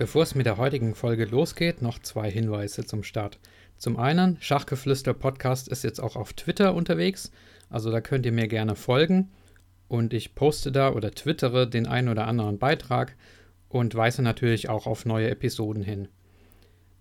Bevor es mit der heutigen Folge losgeht, noch zwei Hinweise zum Start. Zum einen, Schachgeflüster Podcast ist jetzt auch auf Twitter unterwegs, also da könnt ihr mir gerne folgen und ich poste da oder twittere den einen oder anderen Beitrag und weise natürlich auch auf neue Episoden hin.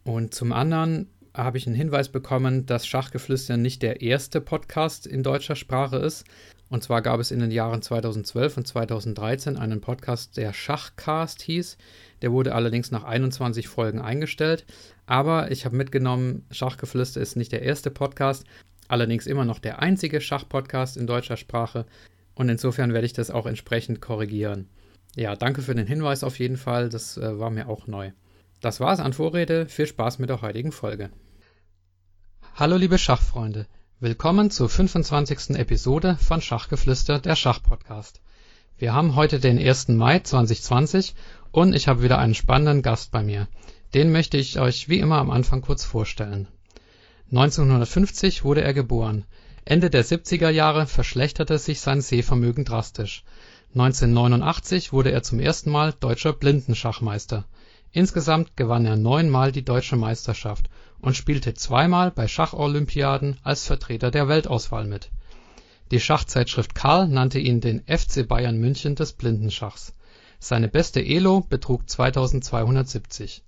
Und zum anderen habe ich einen Hinweis bekommen, dass Schachgeflüster nicht der erste Podcast in deutscher Sprache ist. Und zwar gab es in den Jahren 2012 und 2013 einen Podcast, der Schachcast hieß. Der wurde allerdings nach 21 Folgen eingestellt. Aber ich habe mitgenommen, Schachgeflüster ist nicht der erste Podcast, allerdings immer noch der einzige Schachpodcast in deutscher Sprache. Und insofern werde ich das auch entsprechend korrigieren. Ja, danke für den Hinweis auf jeden Fall. Das äh, war mir auch neu. Das war's an Vorrede. Viel Spaß mit der heutigen Folge. Hallo liebe Schachfreunde. Willkommen zur 25. Episode von Schachgeflüster, der Schachpodcast. Wir haben heute den 1. Mai 2020 und ich habe wieder einen spannenden Gast bei mir. Den möchte ich euch wie immer am Anfang kurz vorstellen. 1950 wurde er geboren. Ende der 70er Jahre verschlechterte sich sein Sehvermögen drastisch. 1989 wurde er zum ersten Mal deutscher Blindenschachmeister. Insgesamt gewann er neunmal die deutsche Meisterschaft und spielte zweimal bei Schacholympiaden als Vertreter der Weltauswahl mit. Die Schachzeitschrift Karl nannte ihn den FC Bayern München des Blindenschachs seine beste Elo betrug 2270.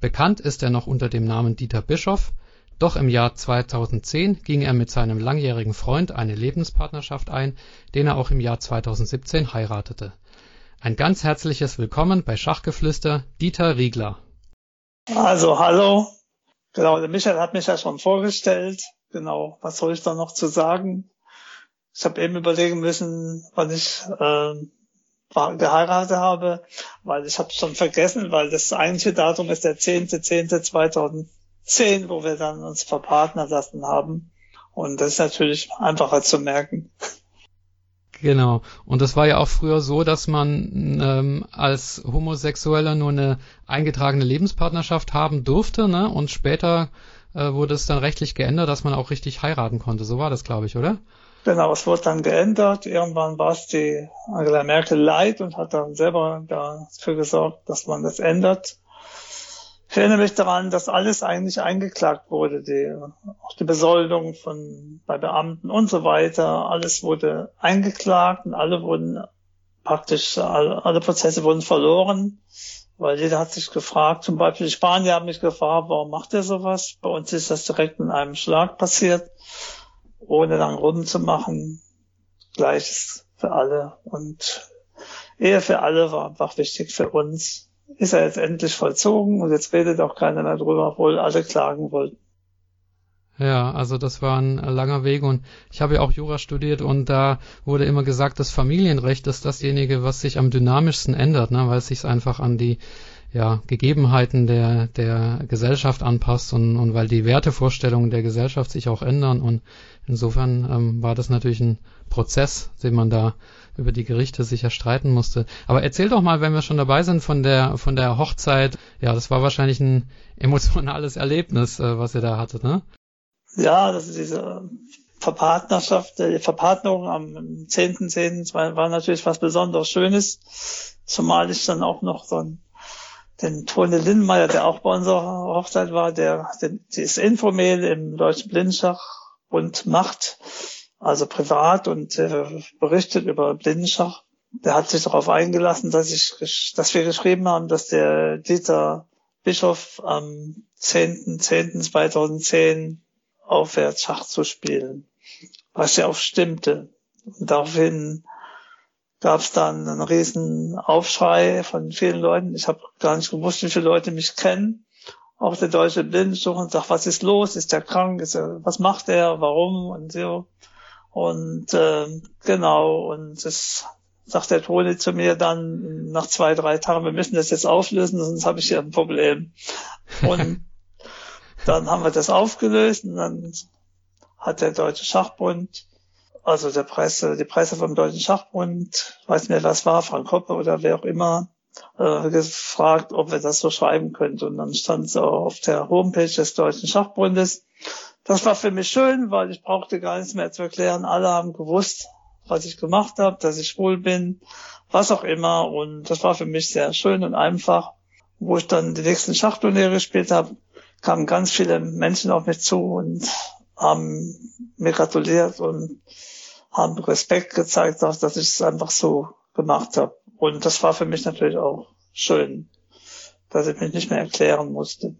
Bekannt ist er noch unter dem Namen Dieter Bischoff, doch im Jahr 2010 ging er mit seinem langjährigen Freund eine Lebenspartnerschaft ein, den er auch im Jahr 2017 heiratete. Ein ganz herzliches Willkommen bei Schachgeflüster, Dieter Riegler. Also hallo, genau, der Michael hat mich ja schon vorgestellt. Genau, was soll ich da noch zu sagen? Ich habe eben überlegen müssen, wann ich äh, geheiratet habe, weil ich habe schon vergessen, weil das eigentliche Datum ist der 10.10.2010, wo wir dann uns verpartnern lassen haben. Und das ist natürlich einfacher zu merken. Genau. Und das war ja auch früher so, dass man ähm, als Homosexueller nur eine eingetragene Lebenspartnerschaft haben durfte, ne? Und später äh, wurde es dann rechtlich geändert, dass man auch richtig heiraten konnte. So war das, glaube ich, oder? Genau, es wurde dann geändert. Irgendwann war es die Angela Merkel leid und hat dann selber dafür gesorgt, dass man das ändert. Ich erinnere mich daran, dass alles eigentlich eingeklagt wurde, die, auch die Besoldung von, bei Beamten und so weiter. Alles wurde eingeklagt und alle wurden praktisch, alle, alle Prozesse wurden verloren, weil jeder hat sich gefragt, zum Beispiel die Spanier haben mich gefragt, warum macht er sowas? Bei uns ist das direkt in einem Schlag passiert ohne lang rumzumachen. Gleiches für alle. Und Ehe für alle war einfach wichtig für uns. Ist er jetzt endlich vollzogen und jetzt redet auch keiner mehr drüber, obwohl alle klagen wollten. Ja, also das war ein langer Weg und ich habe ja auch Jura studiert und da wurde immer gesagt, das Familienrecht ist dasjenige, was sich am dynamischsten ändert, ne, weil es sich einfach an die ja, Gegebenheiten der, der Gesellschaft anpasst und, und weil die Wertevorstellungen der Gesellschaft sich auch ändern und insofern ähm, war das natürlich ein Prozess, den man da über die Gerichte sicher streiten musste. Aber erzähl doch mal, wenn wir schon dabei sind, von der von der Hochzeit. Ja, das war wahrscheinlich ein emotionales Erlebnis, äh, was ihr da hattet, ne? Ja, das ist diese Verpartnerschaft, die Verpartnerung am 10.10. .10. war natürlich was besonders Schönes, zumal ich dann auch noch so den Tone Lindmeier, der auch bei unserer Hochzeit war, der, der das Infomail im Deutschen Blindenschachbund macht, also privat und äh, berichtet über Blindenschach. Der hat sich darauf eingelassen, dass ich, dass wir geschrieben haben, dass der Dieter Bischof am 10.10.2010 aufhört, Schach zu spielen, was ja auch stimmte. Und daraufhin gab es dann einen riesen Aufschrei von vielen Leuten. Ich habe gar nicht gewusst, wie viele Leute mich kennen. Auch der deutsche Blindensuch und sagt, was ist los? Ist der krank? Ist er, was macht er? Warum? Und so. Und äh, genau, und es sagt der Toni zu mir dann nach zwei, drei Tagen, wir müssen das jetzt auflösen, sonst habe ich hier ein Problem. Und dann haben wir das aufgelöst und dann hat der Deutsche Schachbund, also der Presse, die Presse vom Deutschen Schachbund, weiß nicht mehr, was war, Frank Hoppe oder wer auch immer, äh, gefragt, ob wir das so schreiben könnten. Und dann stand es auf der Homepage des Deutschen Schachbundes. Das war für mich schön, weil ich brauchte gar nichts mehr zu erklären. Alle haben gewusst, was ich gemacht habe, dass ich schwul bin, was auch immer. Und das war für mich sehr schön und einfach. Wo ich dann die nächsten Schachturniere gespielt habe, kamen ganz viele Menschen auf mich zu und haben mir gratuliert und haben Respekt gezeigt, dass ich es einfach so gemacht habe. Und das war für mich natürlich auch schön, dass ich mich nicht mehr erklären musste.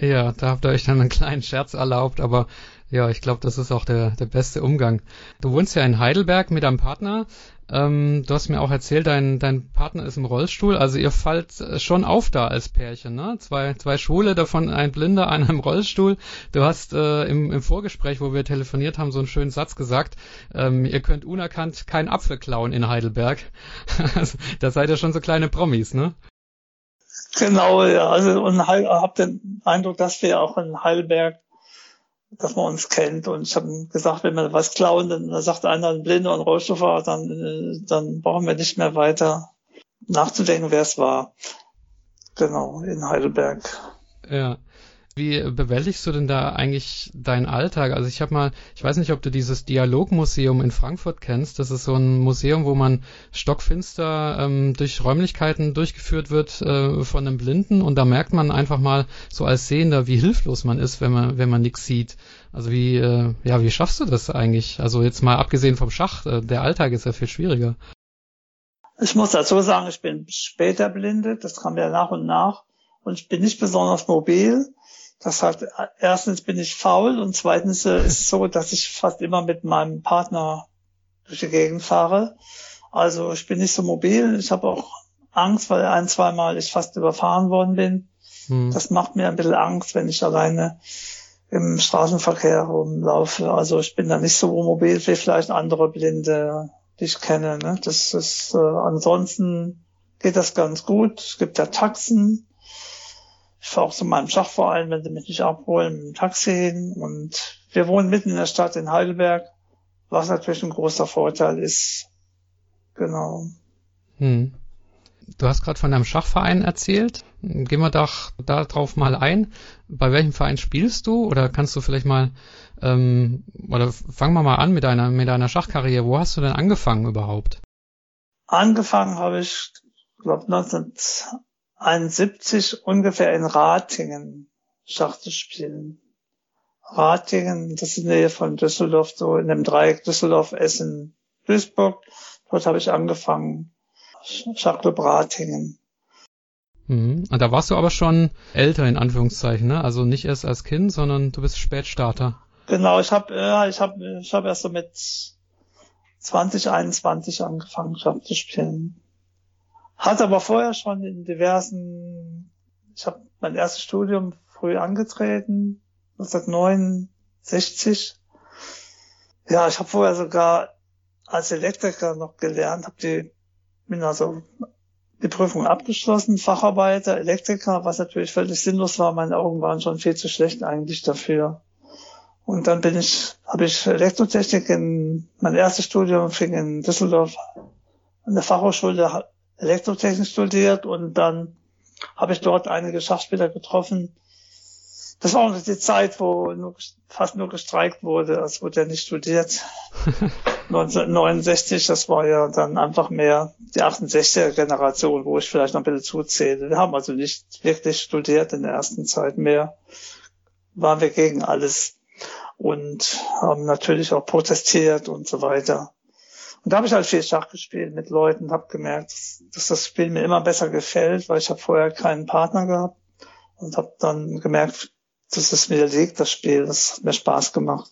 Ja, da habt ihr euch dann einen kleinen Scherz erlaubt, aber ja, ich glaube, das ist auch der, der beste Umgang. Du wohnst ja in Heidelberg mit deinem Partner. Ähm, du hast mir auch erzählt, dein, dein Partner ist im Rollstuhl. Also ihr fallt äh, schon auf da als Pärchen, ne? Zwei, zwei Schwule, davon ein Blinder, einer im Rollstuhl. Du hast äh, im, im Vorgespräch, wo wir telefoniert haben, so einen schönen Satz gesagt. Ähm, ihr könnt unerkannt keinen Apfel klauen in Heidelberg. da seid ihr schon so kleine Promis, ne? Genau, ja. Also und hab den Eindruck, dass wir auch in Heidelberg dass man uns kennt. Und ich habe gesagt, wenn wir was klauen, dann sagt einer ein Blinder und Rollstuhlfahrer, dann, äh, dann brauchen wir nicht mehr weiter nachzudenken, wer es war. Genau, in Heidelberg. Ja. Wie bewältigst du denn da eigentlich deinen Alltag? Also ich habe mal, ich weiß nicht, ob du dieses Dialogmuseum in Frankfurt kennst. Das ist so ein Museum, wo man stockfinster ähm, durch Räumlichkeiten durchgeführt wird äh, von einem Blinden und da merkt man einfach mal so als Sehender, wie hilflos man ist, wenn man wenn man nichts sieht. Also wie äh, ja, wie schaffst du das eigentlich? Also jetzt mal abgesehen vom Schach, äh, der Alltag ist ja viel schwieriger. Ich muss dazu sagen, ich bin später blindet, das kam ja nach und nach und ich bin nicht besonders mobil. Das heißt, erstens bin ich faul und zweitens äh, ist es so, dass ich fast immer mit meinem Partner durch die Gegend fahre. Also ich bin nicht so mobil. Ich habe auch Angst, weil ein, zweimal ich fast überfahren worden bin. Hm. Das macht mir ein bisschen Angst, wenn ich alleine im Straßenverkehr rumlaufe. Also ich bin da nicht so mobil wie vielleicht andere Blinde, die ich kenne. Ne? Das ist äh, ansonsten geht das ganz gut. Es gibt ja Taxen, ich fahre auch zu meinem Schachverein, wenn sie mich nicht abholen, mit dem Taxi hin. Und wir wohnen mitten in der Stadt in Heidelberg, was natürlich ein großer Vorteil ist. Genau. Hm. Du hast gerade von deinem Schachverein erzählt. Gehen wir doch darauf mal ein. Bei welchem Verein spielst du? Oder kannst du vielleicht mal, ähm, oder fangen wir mal an mit deiner, mit deiner Schachkarriere. Wo hast du denn angefangen überhaupt? Angefangen habe ich, glaube 19 71 ungefähr in Ratingen Schach zu spielen. Ratingen, das ist in der Nähe von Düsseldorf, so in dem Dreieck Düsseldorf, Essen, Duisburg. Dort habe ich angefangen. Schachclub Ratingen. Mhm. Da warst du aber schon älter in Anführungszeichen, ne? Also nicht erst als Kind, sondern du bist Spätstarter. Genau, ich habe ja, ich habe ich habe erst so mit 2021 angefangen Schach zu spielen. Hat aber vorher schon in diversen, ich habe mein erstes Studium früh angetreten, 1969. Ja, ich habe vorher sogar als Elektriker noch gelernt, habe die, bin also die Prüfung abgeschlossen, Facharbeiter, Elektriker, was natürlich völlig sinnlos war. Meine Augen waren schon viel zu schlecht eigentlich dafür. Und dann bin ich, habe ich Elektrotechnik in, mein erstes Studium fing in Düsseldorf an der Fachhochschule Elektrotechnik studiert und dann habe ich dort einige Schachspieler getroffen. Das war auch die Zeit, wo nur, fast nur gestreikt wurde, als wurde ja nicht studiert. 1969, das war ja dann einfach mehr die 68er Generation, wo ich vielleicht noch ein bisschen zuzähle. Wir haben also nicht wirklich studiert in der ersten Zeit mehr. Waren wir gegen alles und haben natürlich auch protestiert und so weiter. Und da habe ich halt viel Schach gespielt mit Leuten, habe gemerkt, dass das Spiel mir immer besser gefällt, weil ich habe vorher keinen Partner gehabt und habe dann gemerkt, dass es mir liegt, das Spiel. Das hat mir Spaß gemacht.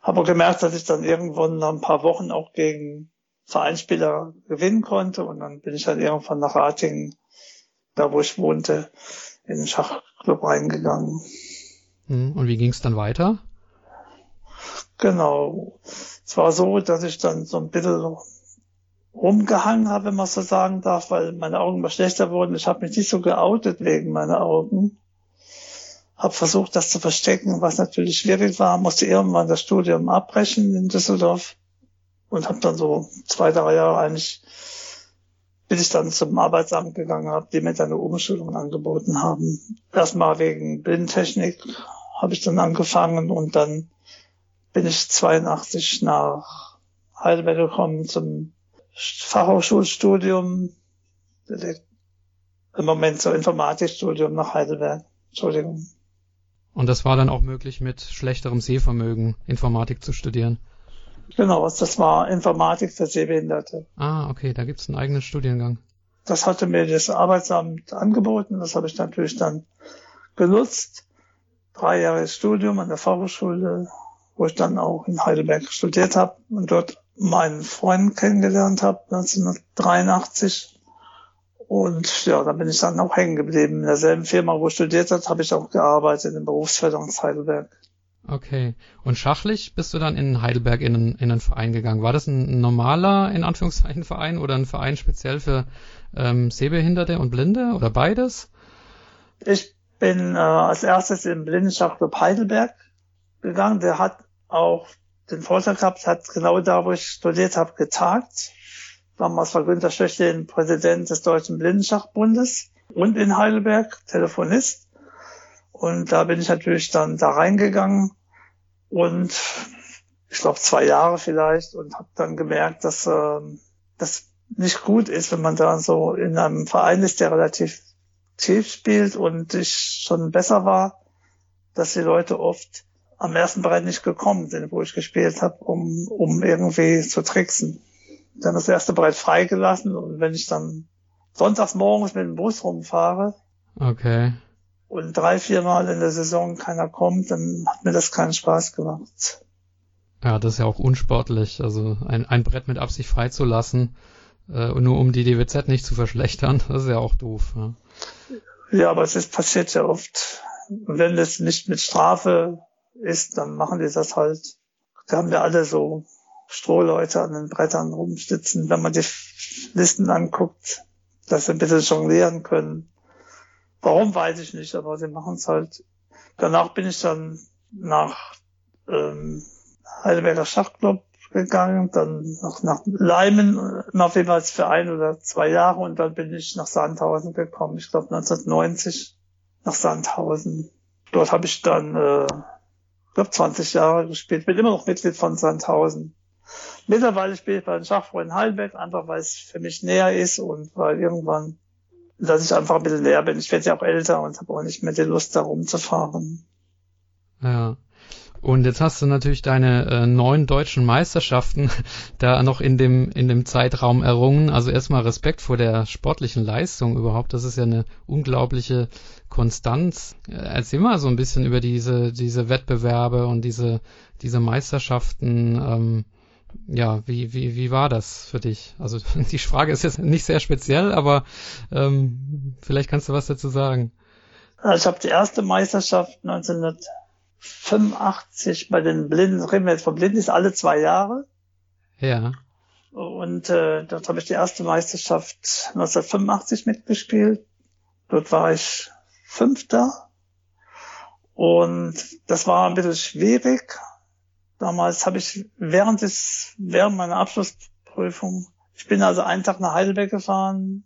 Habe gemerkt, dass ich dann irgendwann nach ein paar Wochen auch gegen Vereinsspieler gewinnen konnte und dann bin ich halt irgendwann nach Ratingen, da wo ich wohnte, in den Schachclub reingegangen. Hm, und wie ging es dann weiter? Genau. Es war so, dass ich dann so ein bisschen rumgehangen habe, wenn man so sagen darf, weil meine Augen immer schlechter wurden. Ich habe mich nicht so geoutet wegen meiner Augen. Habe versucht, das zu verstecken, was natürlich schwierig war. Musste irgendwann das Studium abbrechen in Düsseldorf und habe dann so zwei, drei Jahre eigentlich, bis ich dann zum Arbeitsamt gegangen habe, die mir dann eine Umschulung angeboten haben. Erstmal wegen Blindentechnik habe ich dann angefangen und dann bin ich 82 nach Heidelberg gekommen zum Fachhochschulstudium, im Moment so Informatikstudium nach Heidelberg. Entschuldigung. Und das war dann auch möglich, mit schlechterem Sehvermögen Informatik zu studieren? Genau, das war Informatik für Sehbehinderte. Ah, okay, da gibt's einen eigenen Studiengang. Das hatte mir das Arbeitsamt angeboten, das habe ich natürlich dann genutzt. Drei Jahre Studium an der Fachhochschule, wo ich dann auch in Heidelberg studiert habe und dort meinen Freund kennengelernt habe, 1983. Und ja, da bin ich dann auch hängen geblieben. In derselben Firma, wo ich studiert habe, habe ich auch gearbeitet in Berufsförderung Heidelberg. Okay. Und schachlich bist du dann in Heidelberg in einen, in einen Verein gegangen. War das ein normaler, in Anführungszeichen, Verein oder ein Verein speziell für ähm, Sehbehinderte und Blinde oder beides? Ich bin äh, als erstes im Blindenschachclub Heidelberg gegangen. Der hat auch den gehabt, hat genau da, wo ich studiert habe, getagt. Damals war Günter Schöchlin Präsident des Deutschen Blindenschachbundes und in Heidelberg Telefonist. Und da bin ich natürlich dann da reingegangen und ich glaube zwei Jahre vielleicht und habe dann gemerkt, dass äh, das nicht gut ist, wenn man da so in einem Verein ist, der relativ tief spielt und ich schon besser war, dass die Leute oft am ersten Brett nicht gekommen sind, wo ich gespielt habe, um, um irgendwie zu tricksen. Dann das erste Brett freigelassen und wenn ich dann sonntags morgens mit dem Bus rumfahre okay. und drei, vier Mal in der Saison keiner kommt, dann hat mir das keinen Spaß gemacht. Ja, das ist ja auch unsportlich, also ein, ein Brett mit Absicht freizulassen, äh, nur um die DWZ nicht zu verschlechtern, das ist ja auch doof. Ja, ja aber es ist passiert ja oft. Wenn es nicht mit Strafe ist, dann machen die das halt. Da haben wir alle so Strohleute an den Brettern rumsitzen. Wenn man die Listen anguckt, dass sie ein bisschen jonglieren können. Warum weiß ich nicht, aber sie machen es halt. Danach bin ich dann nach ähm, Heidelberger Schachclub gegangen, dann noch nach Leimen, noch jeweils für ein oder zwei Jahre und dann bin ich nach Sandhausen gekommen. Ich glaube 1990 nach Sandhausen. Dort habe ich dann äh, glaube 20 Jahre gespielt, bin immer noch Mitglied von Sandhausen. Mittlerweile spiele ich bei den Schachfreunden Heidelberg, einfach weil es für mich näher ist und weil irgendwann, dass ich einfach ein bisschen leer bin. Ich werde ja auch älter und habe auch nicht mehr die Lust, da rumzufahren. Ja. Und jetzt hast du natürlich deine äh, neun deutschen Meisterschaften da noch in dem, in dem Zeitraum errungen. Also erstmal Respekt vor der sportlichen Leistung überhaupt. Das ist ja eine unglaubliche Konstanz. Äh, erzähl mal so ein bisschen über diese, diese Wettbewerbe und diese, diese Meisterschaften. Ähm, ja, wie, wie, wie war das für dich? Also die Frage ist jetzt nicht sehr speziell, aber ähm, vielleicht kannst du was dazu sagen. Ich habe die erste Meisterschaft 1900 85 bei den Blinden, reden wir jetzt von Blinden, ist alle zwei Jahre. Ja. Und äh, dort habe ich die erste Meisterschaft 1985 mitgespielt. Dort war ich Fünfter. Und das war ein bisschen schwierig. Damals habe ich während des, während meiner Abschlussprüfung, ich bin also einen Tag nach Heidelberg gefahren.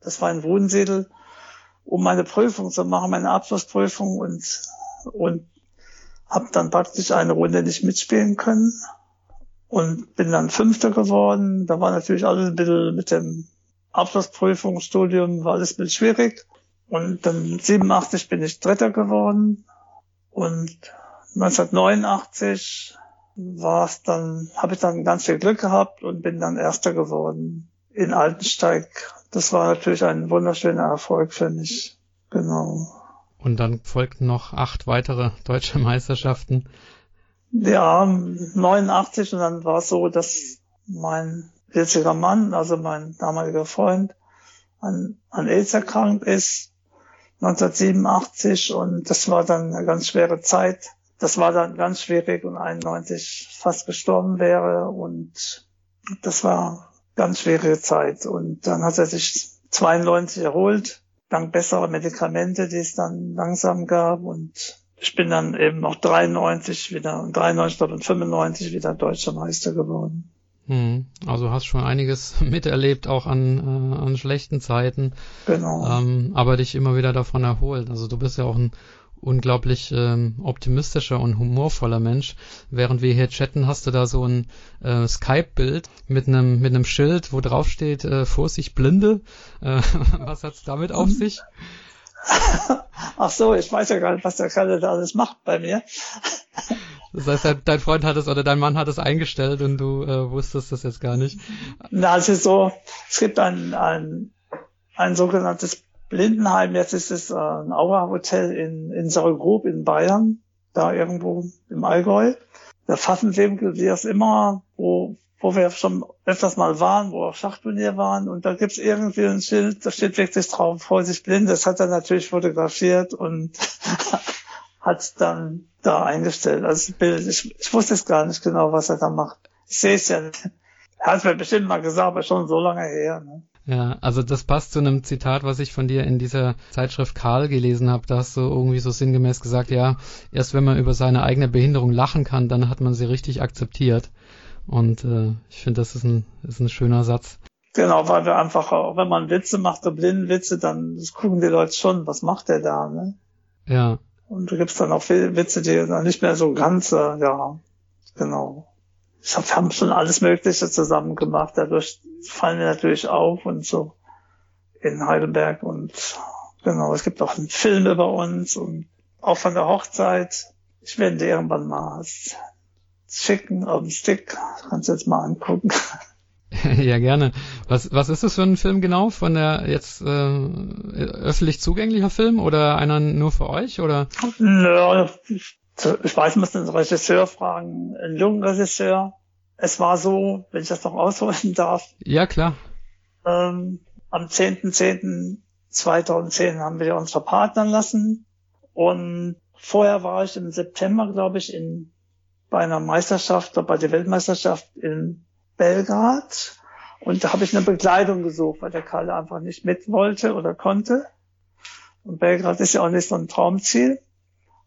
Das war in Wohnsiedel, um meine Prüfung zu machen, meine Abschlussprüfung und, und habe dann praktisch eine Runde nicht mitspielen können und bin dann Fünfter geworden. Da war natürlich alles ein bisschen mit dem Abschlussprüfungsstudium, war alles ein bisschen schwierig. Und dann 87 bin ich Dritter geworden und 1989 war es dann, habe ich dann ganz viel Glück gehabt und bin dann Erster geworden in Altensteig. Das war natürlich ein wunderschöner Erfolg für mich. Genau. Und dann folgten noch acht weitere deutsche Meisterschaften. Ja, 89 und dann war es so, dass mein jetziger Mann, also mein damaliger Freund, an, an AIDS erkrankt ist, 1987 und das war dann eine ganz schwere Zeit. Das war dann ganz schwierig und 91 fast gestorben wäre und das war ganz schwierige Zeit. Und dann hat er sich 92 erholt, dank besserer Medikamente, die es dann langsam gab. Und ich bin dann eben auch 93 wieder, 93 und 95 wieder deutscher Meister geworden. Hm, also hast schon einiges miterlebt, auch an, äh, an schlechten Zeiten. Genau. Ähm, aber dich immer wieder davon erholt. Also du bist ja auch ein unglaublich ähm, optimistischer und humorvoller Mensch. Während wir hier chatten, hast du da so ein äh, Skype-Bild mit einem mit einem Schild, wo drauf steht äh, Vorsicht Blinde. Äh, was hat's damit auf sich? Ach so, ich weiß ja gar nicht, was der Kerl da alles macht bei mir. Das heißt, dein Freund hat es oder dein Mann hat es eingestellt und du äh, wusstest das jetzt gar nicht. Na, also so, es gibt ein, ein, ein sogenanntes Blindenheim, jetzt ist es äh, ein Aura-Hotel in, in Sauergrub in Bayern, da irgendwo im Allgäu. Der Pfaffenwinkel, wie es immer, wo, wo wir schon öfters mal waren, wo auch Schachturnier waren. Und da gibt's irgendwie ein Schild, da steht wirklich drauf, Vorsicht blind. Das hat er natürlich fotografiert und hat dann da eingestellt. Also Bild, ich, ich wusste es gar nicht genau, was er da macht. Ich sehe es ja nicht. Er hat mir bestimmt mal gesagt, aber schon so lange her. Ne? Ja, also das passt zu einem Zitat, was ich von dir in dieser Zeitschrift Karl gelesen habe. Da hast du irgendwie so sinngemäß gesagt, ja, erst wenn man über seine eigene Behinderung lachen kann, dann hat man sie richtig akzeptiert. Und äh, ich finde, das ist ein, ist ein schöner Satz. Genau, weil wir einfach, auch wenn man Witze macht, so Blindenwitze, dann gucken die Leute schon, was macht der da, ne? Ja. Und da gibt's dann auch viele Witze, die dann nicht mehr so ganz, äh, ja, genau hab, wir haben schon alles Mögliche zusammen gemacht. Dadurch fallen wir natürlich auf und so in Heidelberg und genau, es gibt auch einen Film über uns und auch von der Hochzeit. Ich werde dir irgendwann mal schicken auf dem Stick. Kannst du jetzt mal angucken. Ja, gerne. Was, was ist das für ein Film genau? Von der jetzt äh, öffentlich zugänglicher Film oder einer nur für euch? Oder? Nö, ich weiß, muss den Regisseur fragen, ein junger Regisseur. Es war so, wenn ich das noch ausholen darf. Ja, klar. Ähm, am 10.10.2010 haben wir uns verpartnern lassen. Und vorher war ich im September, glaube ich, in, bei einer Meisterschaft, bei der Weltmeisterschaft in Belgrad. Und da habe ich eine Begleitung gesucht, weil der Karl einfach nicht mit wollte oder konnte. Und Belgrad ist ja auch nicht so ein Traumziel.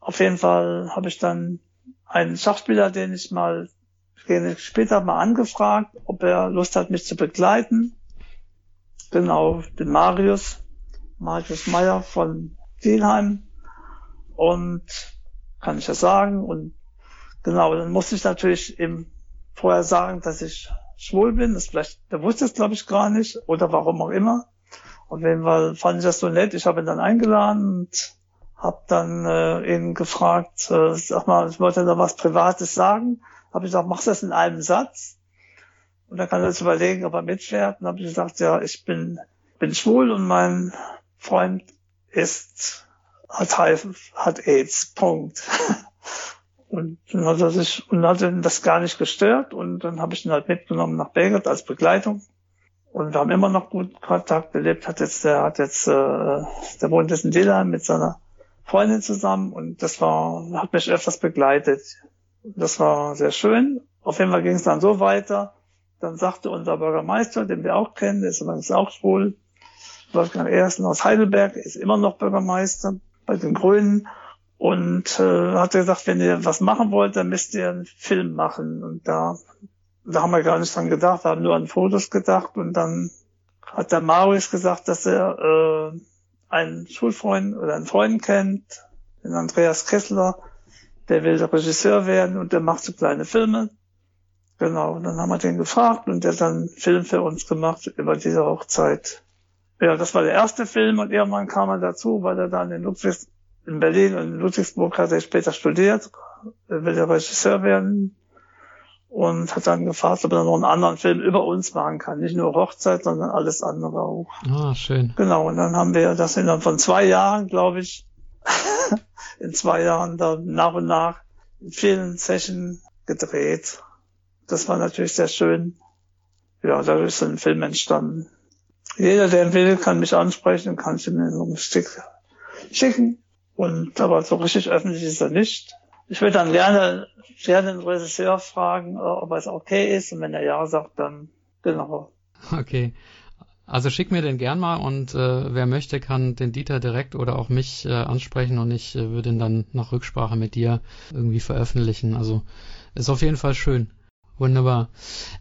Auf jeden Fall habe ich dann einen Schachspieler, den ich mal den ich später mal angefragt, ob er Lust hat, mich zu begleiten. Genau, den Marius, Marius Meyer von Wielheim. Und kann ich das sagen. Und genau, dann musste ich natürlich eben vorher sagen, dass ich schwul bin. Das vielleicht, der wusste es glaube ich gar nicht oder warum auch immer. Auf jeden Fall fand ich das so nett. Ich habe ihn dann eingeladen und habe dann äh, ihn gefragt, äh, sag mal, ich wollte da was Privates sagen. Habe ich gesagt, machst du das in einem Satz? Und dann kann er sich überlegen, ob er mitfährt. Und habe ich gesagt, ja, ich bin, bin schwul und mein Freund ist, hat HIV, hat AIDS. Punkt. Und dann hat er sich, und hat ihn das gar nicht gestört. Und dann habe ich ihn halt mitgenommen nach Belgrad als Begleitung. Und wir haben immer noch gut Kontakt gelebt. Hat jetzt, der hat jetzt, äh, der wohnt jetzt in Dilheim mit seiner Freundin zusammen und das war, hat mich öfters begleitet. Das war sehr schön. Auf jeden Fall ging es dann so weiter. Dann sagte unser Bürgermeister, den wir auch kennen, ist übrigens auch schwul, Wolfgang Ersten aus Heidelberg, ist immer noch Bürgermeister bei den Grünen und äh, hat gesagt, wenn ihr was machen wollt, dann müsst ihr einen Film machen. Und da, da haben wir gar nicht dran gedacht, wir haben nur an Fotos gedacht und dann hat der Marius gesagt, dass er äh, einen Schulfreund oder einen Freund kennt, den Andreas Kessler, der will der Regisseur werden und der macht so kleine Filme. Genau, und dann haben wir den gefragt und der hat dann einen Film für uns gemacht über diese Hochzeit. Ja, das war der erste Film und irgendwann kam er dazu, weil er dann in Ludwigs, in Berlin und in Ludwigsburg hat er später studiert, er will der Regisseur werden und hat dann gefragt, ob er noch einen anderen Film über uns machen kann. Nicht nur Hochzeit, sondern alles andere auch. Ah, schön. Genau, und dann haben wir das innerhalb von zwei Jahren, glaube ich, in zwei Jahren dann nach und nach in vielen Sessions gedreht. Das war natürlich sehr schön. Ja, da ist ein Film entstanden. Jeder, der will, kann mich ansprechen, kann ich mir so ein Stück schicken. Und aber so richtig öffentlich ist er nicht. Ich würde dann gerne, gerne den Regisseur fragen, äh, ob es okay ist. Und wenn er ja sagt, dann genau. Okay. Also schick mir den gern mal und äh, wer möchte, kann den Dieter direkt oder auch mich äh, ansprechen und ich äh, würde ihn dann nach Rücksprache mit dir irgendwie veröffentlichen. Also ist auf jeden Fall schön. Wunderbar.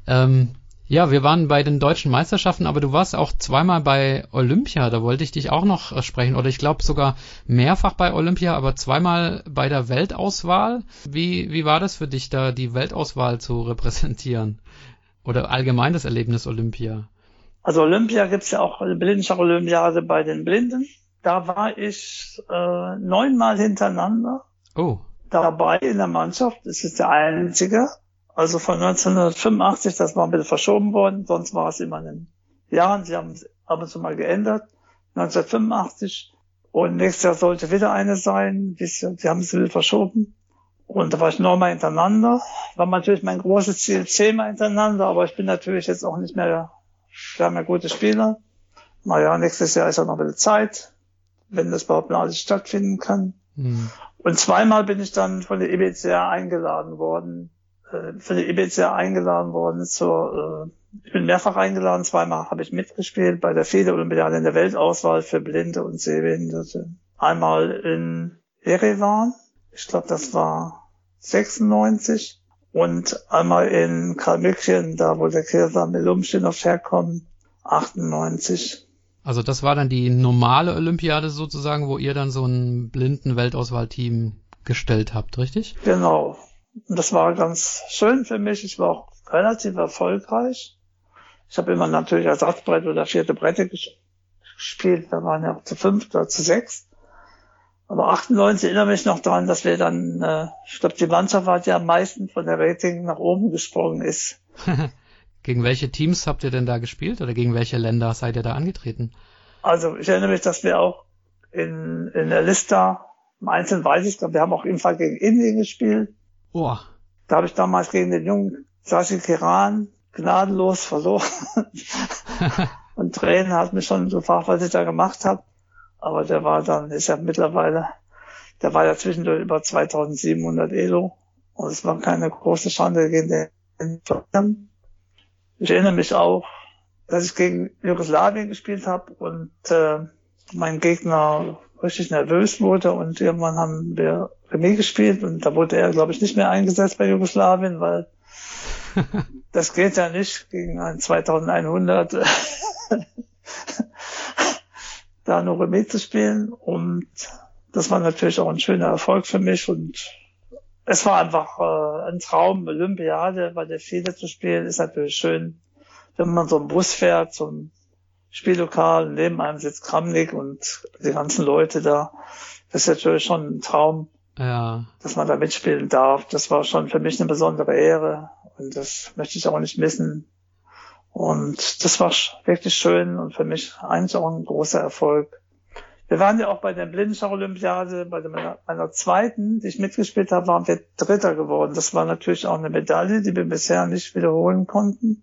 Ähm, ja, wir waren bei den deutschen Meisterschaften, aber du warst auch zweimal bei Olympia. Da wollte ich dich auch noch äh, sprechen. Oder ich glaube sogar mehrfach bei Olympia, aber zweimal bei der Weltauswahl. Wie, wie war das für dich, da die Weltauswahl zu repräsentieren? Oder allgemein das Erlebnis Olympia? Also Olympia gibt's ja auch Blindenschach-Olympiade bei den Blinden. Da war ich äh, neunmal hintereinander oh. dabei in der Mannschaft. Das ist der einzige. Also von 1985, das war ein bisschen verschoben worden, sonst war es immer in den Jahren. Sie haben es ab und zu mal geändert. 1985 und nächstes Jahr sollte wieder eine sein. Sie haben es wieder verschoben. Und da war ich nochmal hintereinander. War natürlich mein großes Ziel, zehnmal hintereinander, aber ich bin natürlich jetzt auch nicht mehr, wir haben ja gute Spieler. Naja, nächstes Jahr ist ja noch ein bisschen Zeit, wenn das überhaupt noch alles stattfinden kann. Mhm. Und zweimal bin ich dann von der EBCR eingeladen worden, äh, für die EBCR eingeladen worden zur, äh, ich bin mehrfach eingeladen, zweimal habe ich mitgespielt bei der FEDE-Olympiade in der Weltauswahl für Blinde und Sehbehinderte. Einmal in Erevan, ich glaube das war 96 und einmal in Kalmykien, da wo der Kirsa Melumschinov herkommt, 98. Also das war dann die normale Olympiade sozusagen, wo ihr dann so ein blinden Weltauswahlteam gestellt habt, richtig? Genau. Und das war ganz schön für mich. Ich war auch relativ erfolgreich. Ich habe immer natürlich Ersatzbrett oder vierte Brette gespielt. Wir waren ja auch zu fünf oder zu sechs. Aber 98 erinnere mich noch daran, dass wir dann, äh, ich glaube, die Mannschaft hat ja am meisten von der Rating nach oben gesprungen ist. gegen welche Teams habt ihr denn da gespielt oder gegen welche Länder seid ihr da angetreten? Also ich erinnere mich, dass wir auch in, in der Lista, im Einzelnen weiß ich, glaube, wir haben auch im Fall gegen Indien gespielt. Oh. Da habe ich damals gegen den jungen Sashi Kiran gnadenlos verloren. und Tränen hat mich schon gefragt, was ich da gemacht habe. Aber der war dann, ist ja mittlerweile, der war ja zwischendurch über 2700 Elo. Und es war keine große Schande gegen den. Ich erinnere mich auch, dass ich gegen Jugoslawien gespielt habe und äh, mein Gegner richtig nervös wurde und irgendwann haben wir Remis gespielt und da wurde er, glaube ich, nicht mehr eingesetzt bei Jugoslawien, weil das geht ja nicht gegen ein 2100 da nur Remis zu spielen und das war natürlich auch ein schöner Erfolg für mich und es war einfach äh, ein Traum, Olympiade bei der Fehde zu spielen, ist natürlich schön, wenn man so einen Bus fährt zum Spiellokal, neben einem sitzt Kramnik und die ganzen Leute da. Das ist natürlich schon ein Traum, ja. dass man da mitspielen darf. Das war schon für mich eine besondere Ehre und das möchte ich auch nicht missen. Und das war wirklich schön und für mich eigentlich auch ein großer Erfolg. Wir waren ja auch bei der Blindenschach-Olympiade, bei der, meiner zweiten, die ich mitgespielt habe, waren wir Dritter geworden. Das war natürlich auch eine Medaille, die wir bisher nicht wiederholen konnten.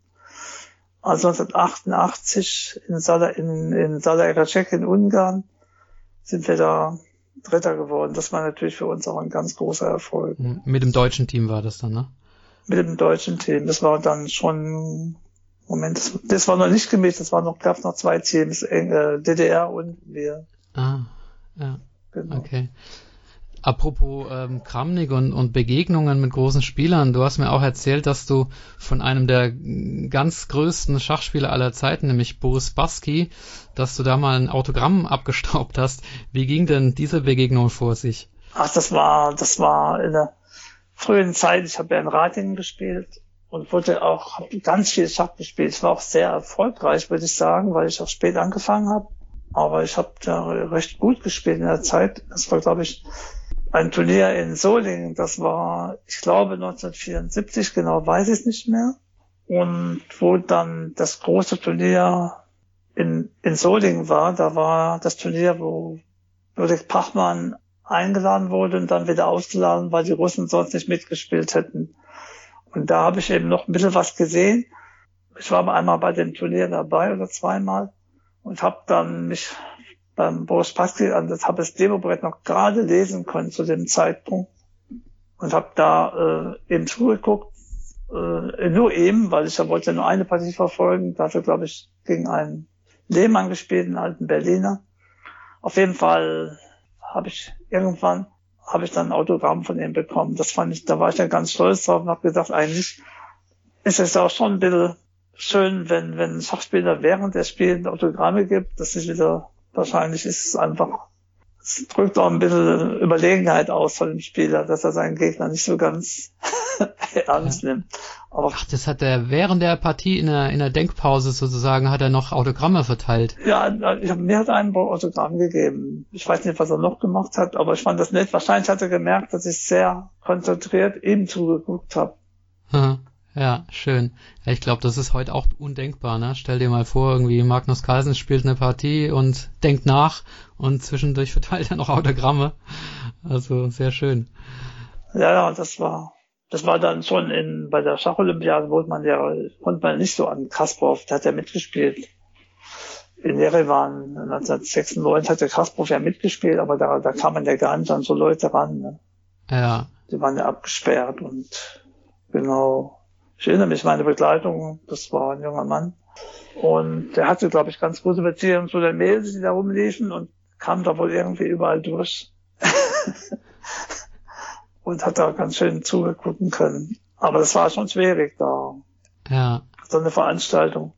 Also 1988 in Sala, in, in in Ungarn sind wir da Dritter geworden. Das war natürlich für uns auch ein ganz großer Erfolg. Mit dem deutschen Team war das dann, ne? Mit dem deutschen Team. Das war dann schon, Moment, das, das war noch nicht gemischt, das war noch, gab noch zwei Teams, äh, DDR und wir. Ah, ja. Genau. Okay. Apropos ähm, Kramnik und, und Begegnungen mit großen Spielern, du hast mir auch erzählt, dass du von einem der ganz größten Schachspieler aller Zeiten, nämlich Boris Baski, dass du da mal ein Autogramm abgestaubt hast. Wie ging denn diese Begegnung vor sich? Ach, das war, das war in der frühen Zeit. Ich habe ja in Ratingen gespielt und wurde auch ganz viel Schach gespielt. Ich war auch sehr erfolgreich, würde ich sagen, weil ich auch spät angefangen habe. Aber ich habe da recht gut gespielt in der Zeit. Das war, glaube ich, ein Turnier in Solingen, das war, ich glaube, 1974, genau weiß ich es nicht mehr. Und wo dann das große Turnier in, in Solingen war, da war das Turnier, wo Ludwig Pachmann eingeladen wurde und dann wieder ausgeladen, weil die Russen sonst nicht mitgespielt hätten. Und da habe ich eben noch ein bisschen was gesehen. Ich war einmal bei dem Turnier dabei oder zweimal und habe dann mich beim Boris Pascal an das habe das Demobrett noch gerade lesen können zu dem Zeitpunkt und habe da äh, eben zugeguckt, äh, nur eben, weil ich ja wollte nur eine Partie verfolgen. Da hat er, glaube ich, gegen einen Lehmann gespielt, einen alten Berliner. Auf jeden Fall habe ich irgendwann habe ich dann ein Autogramm von ihm bekommen. Das fand ich, da war ich ja ganz stolz drauf und habe gedacht, eigentlich ist es auch schon ein bisschen schön, wenn, wenn Schachspieler während der Spiele Autogramme gibt. Das ist wieder, wahrscheinlich ist es einfach es drückt auch ein bisschen Überlegenheit aus von dem Spieler, dass er seinen Gegner nicht so ganz ernst nimmt. Aber Ach, das hat er während der Partie in der, in der Denkpause sozusagen, hat er noch Autogramme verteilt. Ja, ich hab, mir hat einen Autogramm gegeben. Ich weiß nicht, was er noch gemacht hat, aber ich fand das nett. Wahrscheinlich hat er gemerkt, dass ich sehr konzentriert ihm zugeguckt habe. Ja, schön. Ich glaube, das ist heute auch undenkbar. Ne? Stell dir mal vor, irgendwie Magnus Carlsen spielt eine Partie und denkt nach und zwischendurch verteilt er noch Autogramme. Also sehr schön. Ja, ja, das war das war dann schon in bei der Schacholympiade, wo man ja konnte man nicht so an Kasparov, der hat ja mitgespielt. In Jerewan 1996 hat der Kasparov ja mitgespielt, aber da, da kam man ja gar nicht an so Leute ran. Ne? Ja. Die waren ja abgesperrt und genau ich erinnere mich, meine Begleitung, das war ein junger Mann. Und der hatte, glaube ich, ganz gute Beziehungen zu den Mädels, die da rumliefen und kam da wohl irgendwie überall durch. und hat da ganz schön zugegucken können. Aber das war schon schwierig da. Ja. So eine Veranstaltung.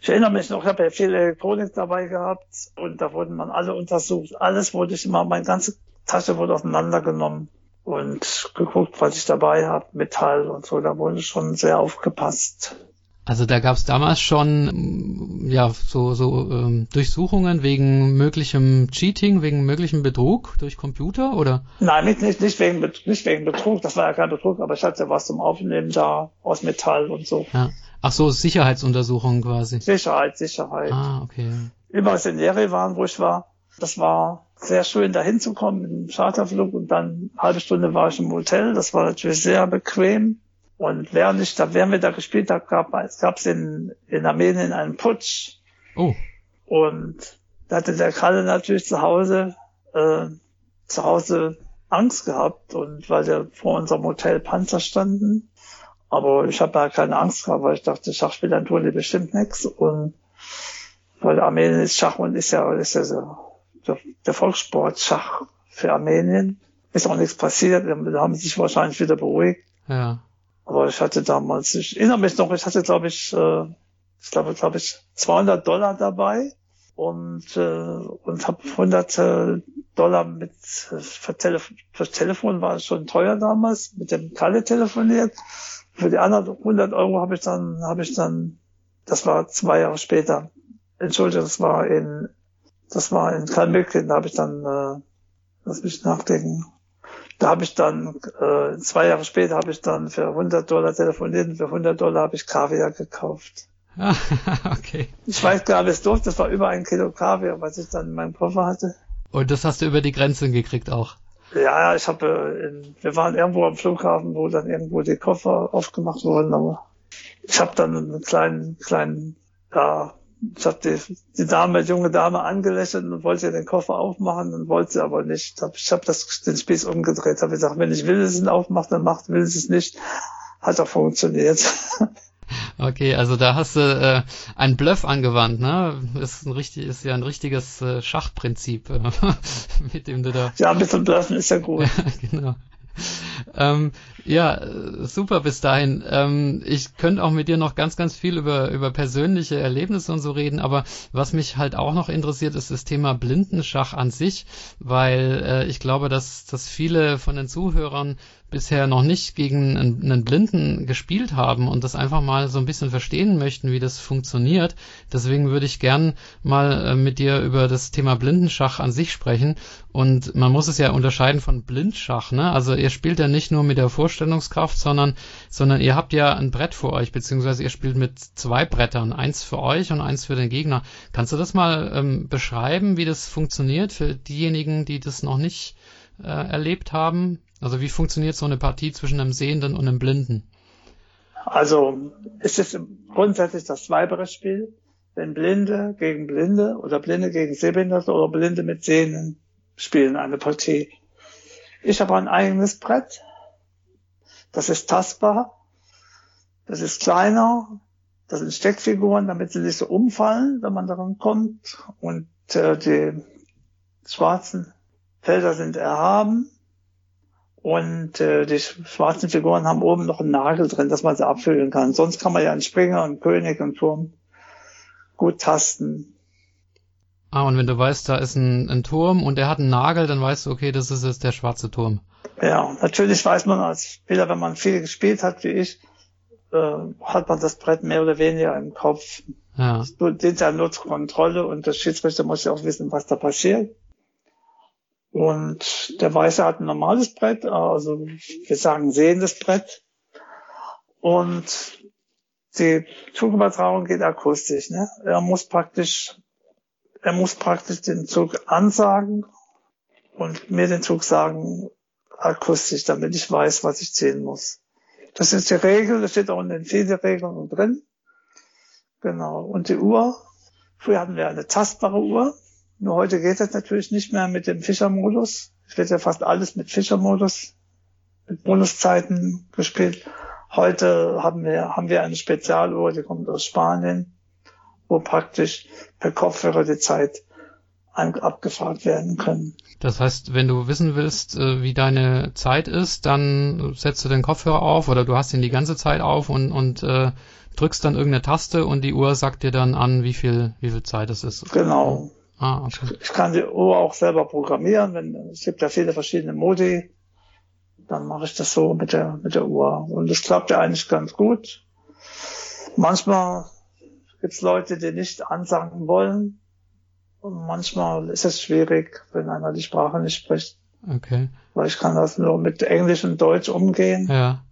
Ich erinnere mich noch, ich habe ja viel Elektronik dabei gehabt und da wurden man alle untersucht. Alles wurde ich immer, meine ganze Tasche wurde auseinandergenommen und geguckt, was ich dabei habe, Metall und so. Da wurde schon sehr aufgepasst. Also da gab es damals schon ja so so ähm, Durchsuchungen wegen möglichem Cheating, wegen möglichem Betrug durch Computer oder? Nein, nicht nicht, nicht wegen nicht wegen Betrug. Das war ja kein Betrug, aber ich hatte was zum Aufnehmen da aus Metall und so. Ja. Ach so, Sicherheitsuntersuchungen quasi. Sicherheit, Sicherheit. Ah, okay. Übrigens in Jerewan, wo ich war, das war sehr schön dahin zu kommen im Charterflug und dann eine halbe Stunde war ich im Hotel. Das war natürlich sehr bequem. Und während ich da, während wir da gespielt haben, gab es gab's in, in Armenien einen Putsch. Oh. Und da hatte der Kalle natürlich zu Hause, äh, zu Hause Angst gehabt und weil der vor unserem Hotel Panzer standen. Aber ich habe da keine Angst gehabt, weil ich dachte, Schachspielern tun die bestimmt nichts. Und weil Armenien ist Schach und ist ja, ist ja so der, der Volkssport Schach für Armenien. Ist auch nichts passiert, da haben sie sich wahrscheinlich wieder beruhigt. Ja. Aber ich hatte damals, ich erinnere mich noch, ich hatte glaube ich, äh, ich glaube, glaube ich, 200 Dollar dabei und äh, und habe 100 äh, Dollar mit äh, für, Telef für Telefon war es schon teuer damals mit dem Kalle telefoniert. Für die anderen 100 Euro habe ich dann habe ich dann, das war zwei Jahre später. Entschuldigung, das war in das war in Kalmücke, da habe ich dann, äh, lass mich nachdenken, da habe ich dann, äh, zwei Jahre später habe ich dann für 100 Dollar telefoniert und für 100 Dollar habe ich Kaviar gekauft. okay. Ich weiß gar nicht, es durfte, das war über ein Kilo Kaviar, was ich dann in meinem Koffer hatte. Und das hast du über die Grenze gekriegt auch? Ja, ich habe, äh, wir waren irgendwo am Flughafen, wo dann irgendwo die Koffer aufgemacht wurden, aber ich habe dann einen kleinen, kleinen, ja, ich habe die, die Dame, die junge Dame angelächelt und wollte den Koffer aufmachen und wollte sie aber nicht. Ich habe das den Spieß umgedreht, habe gesagt, wenn ich will, dass es ihn aufmacht, dann macht, will es es nicht. Hat auch funktioniert. Okay, also da hast du äh, ein Bluff angewandt, ne? Ist ein richtig, ist ja ein richtiges äh, Schachprinzip, äh, mit dem du da. Ja, ein bisschen bluffen ist ja gut. genau. Ähm, ja, super bis dahin. Ähm, ich könnte auch mit dir noch ganz, ganz viel über, über persönliche Erlebnisse und so reden, aber was mich halt auch noch interessiert, ist das Thema Blindenschach an sich, weil äh, ich glaube, dass, dass viele von den Zuhörern bisher noch nicht gegen einen, Blinden gespielt haben und das einfach mal so ein bisschen verstehen möchten, wie das funktioniert. Deswegen würde ich gern mal äh, mit dir über das Thema Blindenschach an sich sprechen. Und man muss es ja unterscheiden von Blindschach, ne? Also ihr spielt ja nicht nur mit der Vorstellungskraft, sondern, sondern ihr habt ja ein Brett vor euch, beziehungsweise ihr spielt mit zwei Brettern, eins für euch und eins für den Gegner. Kannst du das mal ähm, beschreiben, wie das funktioniert für diejenigen, die das noch nicht äh, erlebt haben? Also wie funktioniert so eine Partie zwischen einem Sehenden und einem Blinden? Also ist es grundsätzlich das Zweibrettspiel, wenn Blinde gegen Blinde oder Blinde gegen Sehbehinderte oder Blinde mit Sehnen spielen eine Partie. Ich habe ein eigenes Brett, das ist tastbar Das ist kleiner, das sind Steckfiguren, damit sie nicht so umfallen, wenn man daran kommt. Und äh, die schwarzen Felder sind erhaben. Und äh, die schwarzen Figuren haben oben noch einen Nagel drin, dass man sie abfüllen kann. Sonst kann man ja einen Springer und König und Turm gut tasten. Ah, und wenn du weißt, da ist ein, ein Turm und der hat einen Nagel, dann weißt du, okay, das ist jetzt der schwarze Turm. Ja, natürlich weiß man als Spieler, wenn man viel gespielt hat wie ich, äh, hat man das Brett mehr oder weniger im Kopf. Ja. Du dient ja nur zur Kontrolle und der Schiedsrichter muss ja auch wissen, was da passiert. Und der Weiße hat ein normales Brett, also wir sagen sehendes Brett. Und die Zugübertragung geht akustisch. Ne? Er muss praktisch, er muss praktisch den Zug ansagen und mir den Zug sagen akustisch, damit ich weiß, was ich zählen muss. Das ist die Regel, das steht auch in den Federregeln drin. Genau. Und die Uhr. Früher hatten wir eine tastbare Uhr. Nur heute geht das natürlich nicht mehr mit dem Fischermodus. Es wird ja fast alles mit Fischermodus, mit Bonuszeiten gespielt. Heute haben wir, haben wir eine Spezialuhr, die kommt aus Spanien, wo praktisch per Kopfhörer die Zeit abgefragt werden können. Das heißt, wenn du wissen willst, äh, wie deine Zeit ist, dann setzt du den Kopfhörer auf oder du hast ihn die ganze Zeit auf und, und äh, drückst dann irgendeine Taste und die Uhr sagt dir dann an, wie viel, wie viel Zeit es ist. Genau. Ah, okay. Ich kann die Uhr auch selber programmieren, wenn es gibt ja viele verschiedene Modi. Dann mache ich das so mit der mit der Uhr und das klappt ja eigentlich ganz gut. Manchmal gibt es Leute, die nicht ansagen wollen und manchmal ist es schwierig, wenn einer die Sprache nicht spricht. Okay. Weil ich kann das nur mit Englisch und Deutsch umgehen. Ja.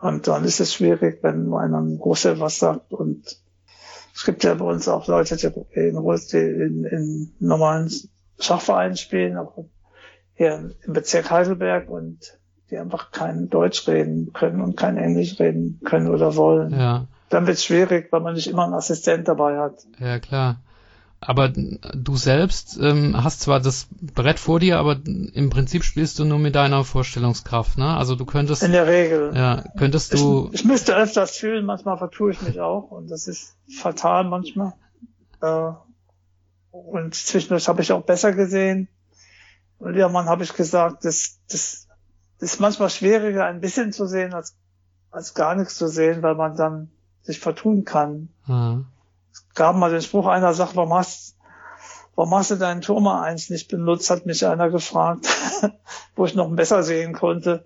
Und dann ist es schwierig, wenn einer ein Russe was sagt. Und es gibt ja bei uns auch Leute, die in, die in, in normalen Schachvereinen spielen, auch hier im Bezirk Heidelberg und die einfach kein Deutsch reden können und kein Englisch reden können oder wollen. Ja. Dann wird es schwierig, weil man nicht immer einen Assistent dabei hat. Ja, klar. Aber du selbst ähm, hast zwar das Brett vor dir, aber im Prinzip spielst du nur mit deiner Vorstellungskraft, ne? Also du könntest. In der Regel. Ja, könntest du. Ich, ich müsste öfters fühlen, manchmal vertue ich mich auch und das ist fatal manchmal. Äh, und zwischendurch habe ich auch besser gesehen. Und ja, man habe ich gesagt, das, das, das ist manchmal schwieriger, ein bisschen zu sehen, als, als gar nichts zu sehen, weil man dann sich vertun kann. Mhm gab mal den Spruch, einer sagt, warum hast, warum hast du deinen Turma 1 nicht benutzt, hat mich einer gefragt, wo ich noch besser sehen konnte.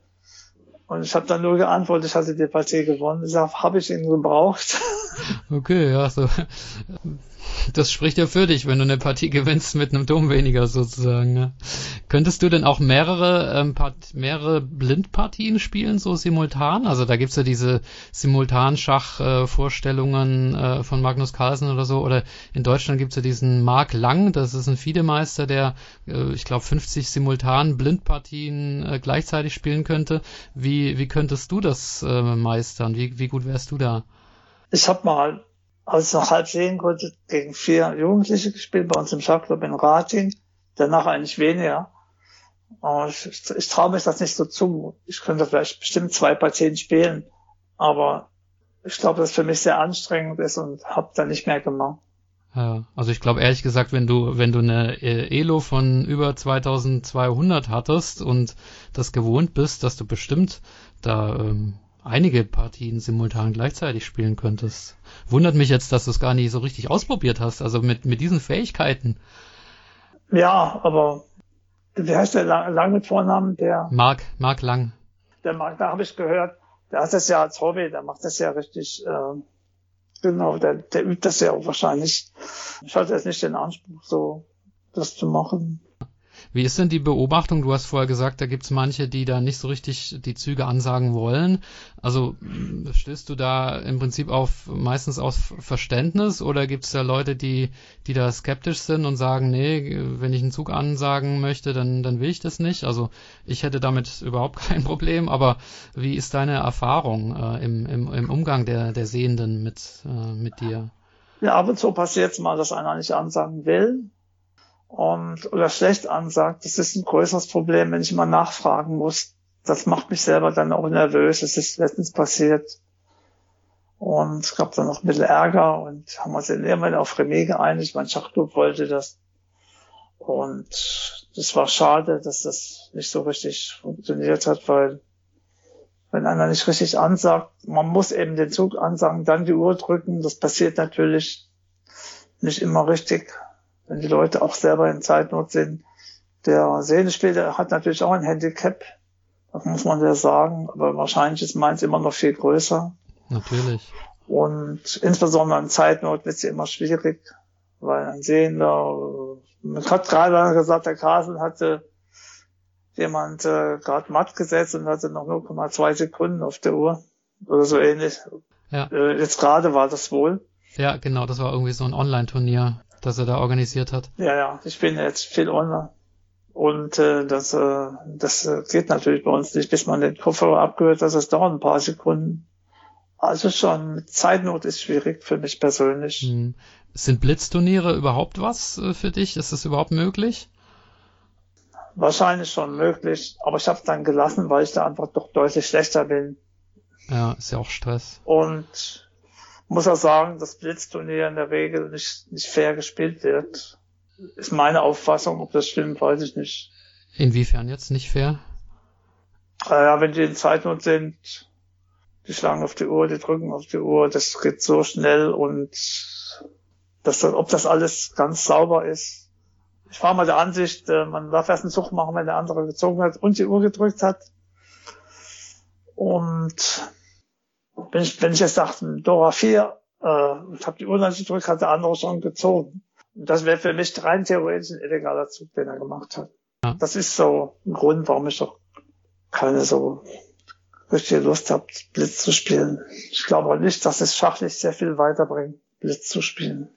Und ich habe dann nur geantwortet, ich hatte die Partie gewonnen. Ich sage, habe ich ihn gebraucht? Okay, ja, so. Das spricht ja für dich, wenn du eine Partie gewinnst mit einem Turm weniger sozusagen. Ne? Könntest du denn auch mehrere, ähm, Part mehrere Blindpartien spielen, so simultan? Also da gibt's ja diese Simultanschach-Vorstellungen äh, von Magnus Carlsen oder so. Oder in Deutschland gibt's ja diesen Mark Lang, das ist ein Fiedemeister, der, äh, ich glaube, 50 simultan Blindpartien äh, gleichzeitig spielen könnte. Wie, wie könntest du das äh, meistern? Wie, wie gut wärst du da? Ich habe mal ich noch halb sehen konnte, gegen vier Jugendliche gespielt bei uns im Schachclub in Rating. Danach eigentlich weniger. Ich, ich, ich traue mich das nicht so zu. Ich könnte vielleicht bestimmt zwei Partien spielen, aber ich glaube, dass für mich sehr anstrengend ist und habe da nicht mehr gemacht. Also ich glaube ehrlich gesagt, wenn du wenn du eine äh, Elo von über 2200 hattest und das gewohnt bist, dass du bestimmt da ähm, einige Partien simultan gleichzeitig spielen könntest. Wundert mich jetzt, dass du es gar nicht so richtig ausprobiert hast, also mit, mit diesen Fähigkeiten. Ja, aber wie heißt der Lang mit Vornamen? Der Mark, Mark Lang. Der Mark, da habe ich gehört, der hat das ja als Hobby, der macht das ja richtig, äh, genau, der, der übt das ja auch wahrscheinlich. Ich hatte jetzt nicht den Anspruch, so das zu machen. Wie ist denn die Beobachtung? Du hast vorher gesagt, da gibt's manche, die da nicht so richtig die Züge ansagen wollen. Also stößt du da im Prinzip auf meistens aus Verständnis oder gibt's da Leute, die, die da skeptisch sind und sagen, nee, wenn ich einen Zug ansagen möchte, dann, dann will ich das nicht. Also ich hätte damit überhaupt kein Problem, aber wie ist deine Erfahrung äh, im, im, im Umgang der, der Sehenden mit, äh, mit dir? Ja, ab und zu passiert es mal, dass einer nicht ansagen will und oder schlecht ansagt, das ist ein größeres Problem, wenn ich immer nachfragen muss. Das macht mich selber dann auch nervös. Es ist letztens passiert. Und es gab dann noch ein bisschen Ärger und haben uns dann irgendwann auf Remis geeinigt. Mein Schachclub wollte das. Und das war schade, dass das nicht so richtig funktioniert hat, weil wenn einer nicht richtig ansagt, man muss eben den Zug ansagen, dann die Uhr drücken. Das passiert natürlich nicht immer richtig, wenn die Leute auch selber in Zeitnot sind. Der Sehnenspieler hat natürlich auch ein Handicap, das muss man ja sagen, aber wahrscheinlich ist meins immer noch viel größer. Natürlich. Und insbesondere in Zeitnot wird es immer schwierig, weil ein Sehender, man hat gerade gesagt, der Kasel hatte jemand äh, gerade matt gesetzt und hatte noch 0,2 Sekunden auf der Uhr oder so ähnlich. Ja. Äh, jetzt gerade war das wohl. Ja, genau, das war irgendwie so ein Online-Turnier, das er da organisiert hat. Ja, ja, ich bin jetzt viel online. Und äh, das, äh, das äh, geht natürlich bei uns nicht, bis man den Kopfhörer abgehört hat. Das dauert ein paar Sekunden. Also schon, Zeitnot ist schwierig für mich persönlich. Hm. Sind Blitzturniere überhaupt was äh, für dich? Ist das überhaupt möglich? Wahrscheinlich schon möglich, aber ich habe es dann gelassen, weil ich da einfach doch deutlich schlechter bin. Ja, ist ja auch Stress. Und muss auch sagen, dass Blitzturnier in der Regel nicht, nicht fair gespielt wird. Ist meine Auffassung, ob das stimmt, weiß ich nicht. Inwiefern jetzt nicht fair? Ja, wenn die in Zeitnot sind, die schlagen auf die Uhr, die drücken auf die Uhr, das geht so schnell und das, ob das alles ganz sauber ist, ich war mal der Ansicht, äh, man darf erst einen Zug machen, wenn der andere gezogen hat und die Uhr gedrückt hat. Und wenn ich, wenn ich jetzt dachte, Dora 4, äh, ich habe die Uhr gedrückt, hat der andere schon gezogen. Und das wäre für mich rein theoretisch ein illegaler Zug, den er gemacht hat. Ja. Das ist so ein Grund, warum ich doch keine so richtige Lust habe, Blitz zu spielen. Ich glaube auch nicht, dass es schachlich sehr viel weiterbringt, Blitz zu spielen.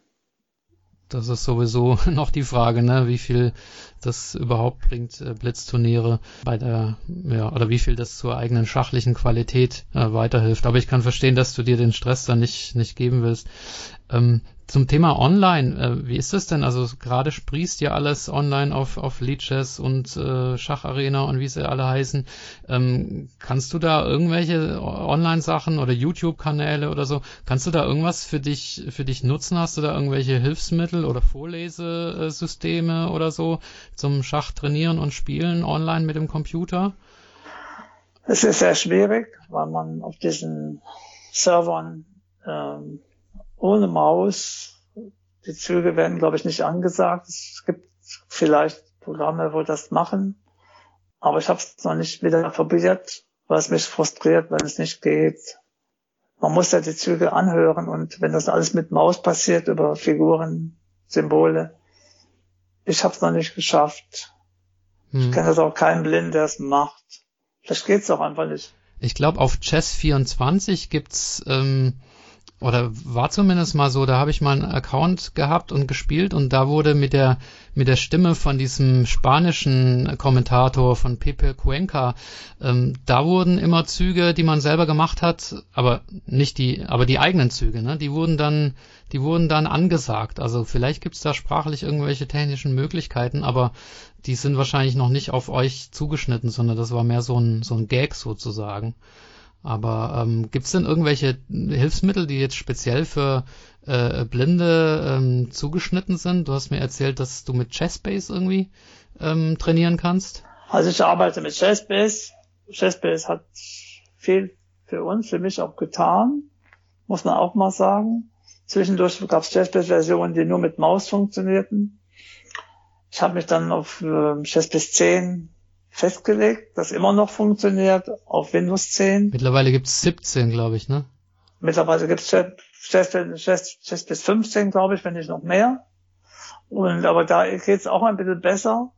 Das ist sowieso noch die Frage, ne, wie viel das überhaupt bringt, äh, Blitzturniere bei der, ja, oder wie viel das zur eigenen schachlichen Qualität äh, weiterhilft. Aber ich kann verstehen, dass du dir den Stress dann nicht, nicht geben willst. Ähm, zum Thema Online, äh, wie ist das denn? Also gerade sprießt ja alles online auf, auf Leadchess und äh, Schacharena und wie sie alle heißen. Ähm, kannst du da irgendwelche Online-Sachen oder YouTube-Kanäle oder so, kannst du da irgendwas für dich, für dich nutzen? Hast du da irgendwelche Hilfsmittel oder Vorlesesysteme oder so zum Schach trainieren und spielen online mit dem Computer? Es ist sehr schwierig, weil man auf diesen Servern ähm, ohne Maus. Die Züge werden, glaube ich, nicht angesagt. Es gibt vielleicht Programme, wo das machen. Aber ich habe es noch nicht wieder probiert, weil es mich frustriert, wenn es nicht geht. Man muss ja die Züge anhören und wenn das alles mit Maus passiert, über Figuren, Symbole, ich habe es noch nicht geschafft. Hm. Ich kenne das auch keinen Blind, der es macht. Vielleicht geht's auch einfach nicht. Ich glaube, auf Chess24 gibt's ähm, oder war zumindest mal so, da habe ich mal einen Account gehabt und gespielt und da wurde mit der mit der Stimme von diesem spanischen Kommentator von Pepe Cuenca, ähm, da wurden immer Züge, die man selber gemacht hat, aber nicht die, aber die eigenen Züge, ne? Die wurden dann, die wurden dann angesagt. Also vielleicht gibt's da sprachlich irgendwelche technischen Möglichkeiten, aber die sind wahrscheinlich noch nicht auf euch zugeschnitten, sondern das war mehr so ein so ein Gag sozusagen. Aber ähm, gibt es denn irgendwelche Hilfsmittel, die jetzt speziell für äh, Blinde ähm, zugeschnitten sind? Du hast mir erzählt, dass du mit Chessbase irgendwie ähm, trainieren kannst. Also ich arbeite mit Chessbase. Chessbase hat viel für uns, für mich auch getan, muss man auch mal sagen. Zwischendurch gab es Chessbase-Versionen, die nur mit Maus funktionierten. Ich habe mich dann auf äh, Chessbase 10 festgelegt, das immer noch funktioniert auf Windows 10. Mittlerweile gibt es 17, glaube ich, ne? Mittlerweile gibt es Chess bis 15, glaube ich, wenn nicht noch mehr. Und aber da geht es auch ein bisschen besser.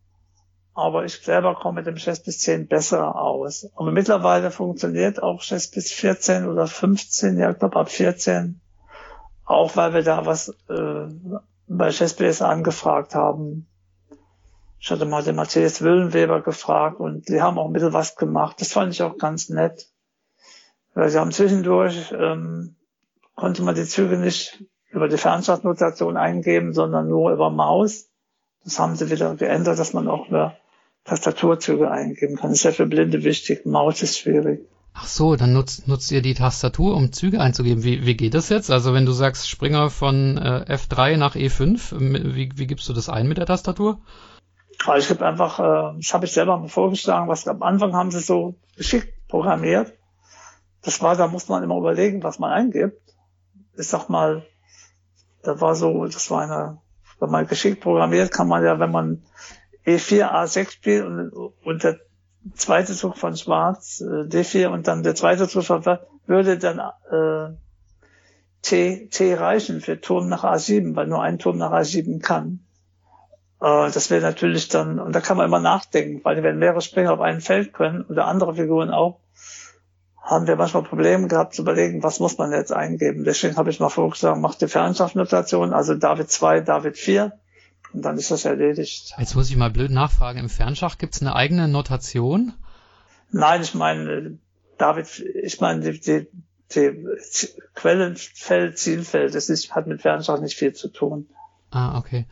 Aber ich selber komme mit dem Chess bis 10 besser aus. Aber mittlerweile funktioniert auch Chess bis 14 oder 15, ja, ich glaube ab 14. Auch weil wir da was äh, bei Chessbase angefragt haben. Ich hatte mal den Matthias Willenweber gefragt und die haben auch ein bisschen was gemacht. Das fand ich auch ganz nett. Weil sie haben zwischendurch, ähm, konnte man die Züge nicht über die Fernstartnotation eingeben, sondern nur über Maus. Das haben sie wieder geändert, dass man auch über Tastaturzüge eingeben kann. Das ist ja für Blinde wichtig. Maus ist schwierig. Ach so, dann nutzt, nutzt ihr die Tastatur, um Züge einzugeben. Wie, wie geht das jetzt? Also wenn du sagst Springer von äh, F3 nach E5, wie, wie gibst du das ein mit der Tastatur? Also ich habe einfach, äh, das habe ich selber mal vorgeschlagen, was am Anfang haben sie so geschickt programmiert. Das war, da muss man immer überlegen, was man eingibt. Ich sag mal, da war so, das war eine, wenn man geschickt programmiert, kann man ja, wenn man E4, A6 spielt und, und der zweite Zug von Schwarz, äh, D4 und dann der zweite Zug von würde dann äh, T, T reichen für Turm nach A7, weil nur ein Turm nach A7 kann. Äh, das wäre natürlich dann, und da kann man immer nachdenken, weil wenn mehrere Springer auf einem Feld können oder andere Figuren auch, haben wir manchmal Probleme gehabt zu überlegen, was muss man jetzt eingeben. Deswegen habe ich mal vorgeschlagen, mach die Fernschachnotation, also David 2, David 4 und dann ist das erledigt. Jetzt muss ich mal blöd nachfragen. Im Fernschach gibt es eine eigene Notation? Nein, ich meine, David, ich meine, die, die, die Quellenfeld, Zielfeld, das ist, hat mit Fernschach nicht viel zu tun. Ah, okay.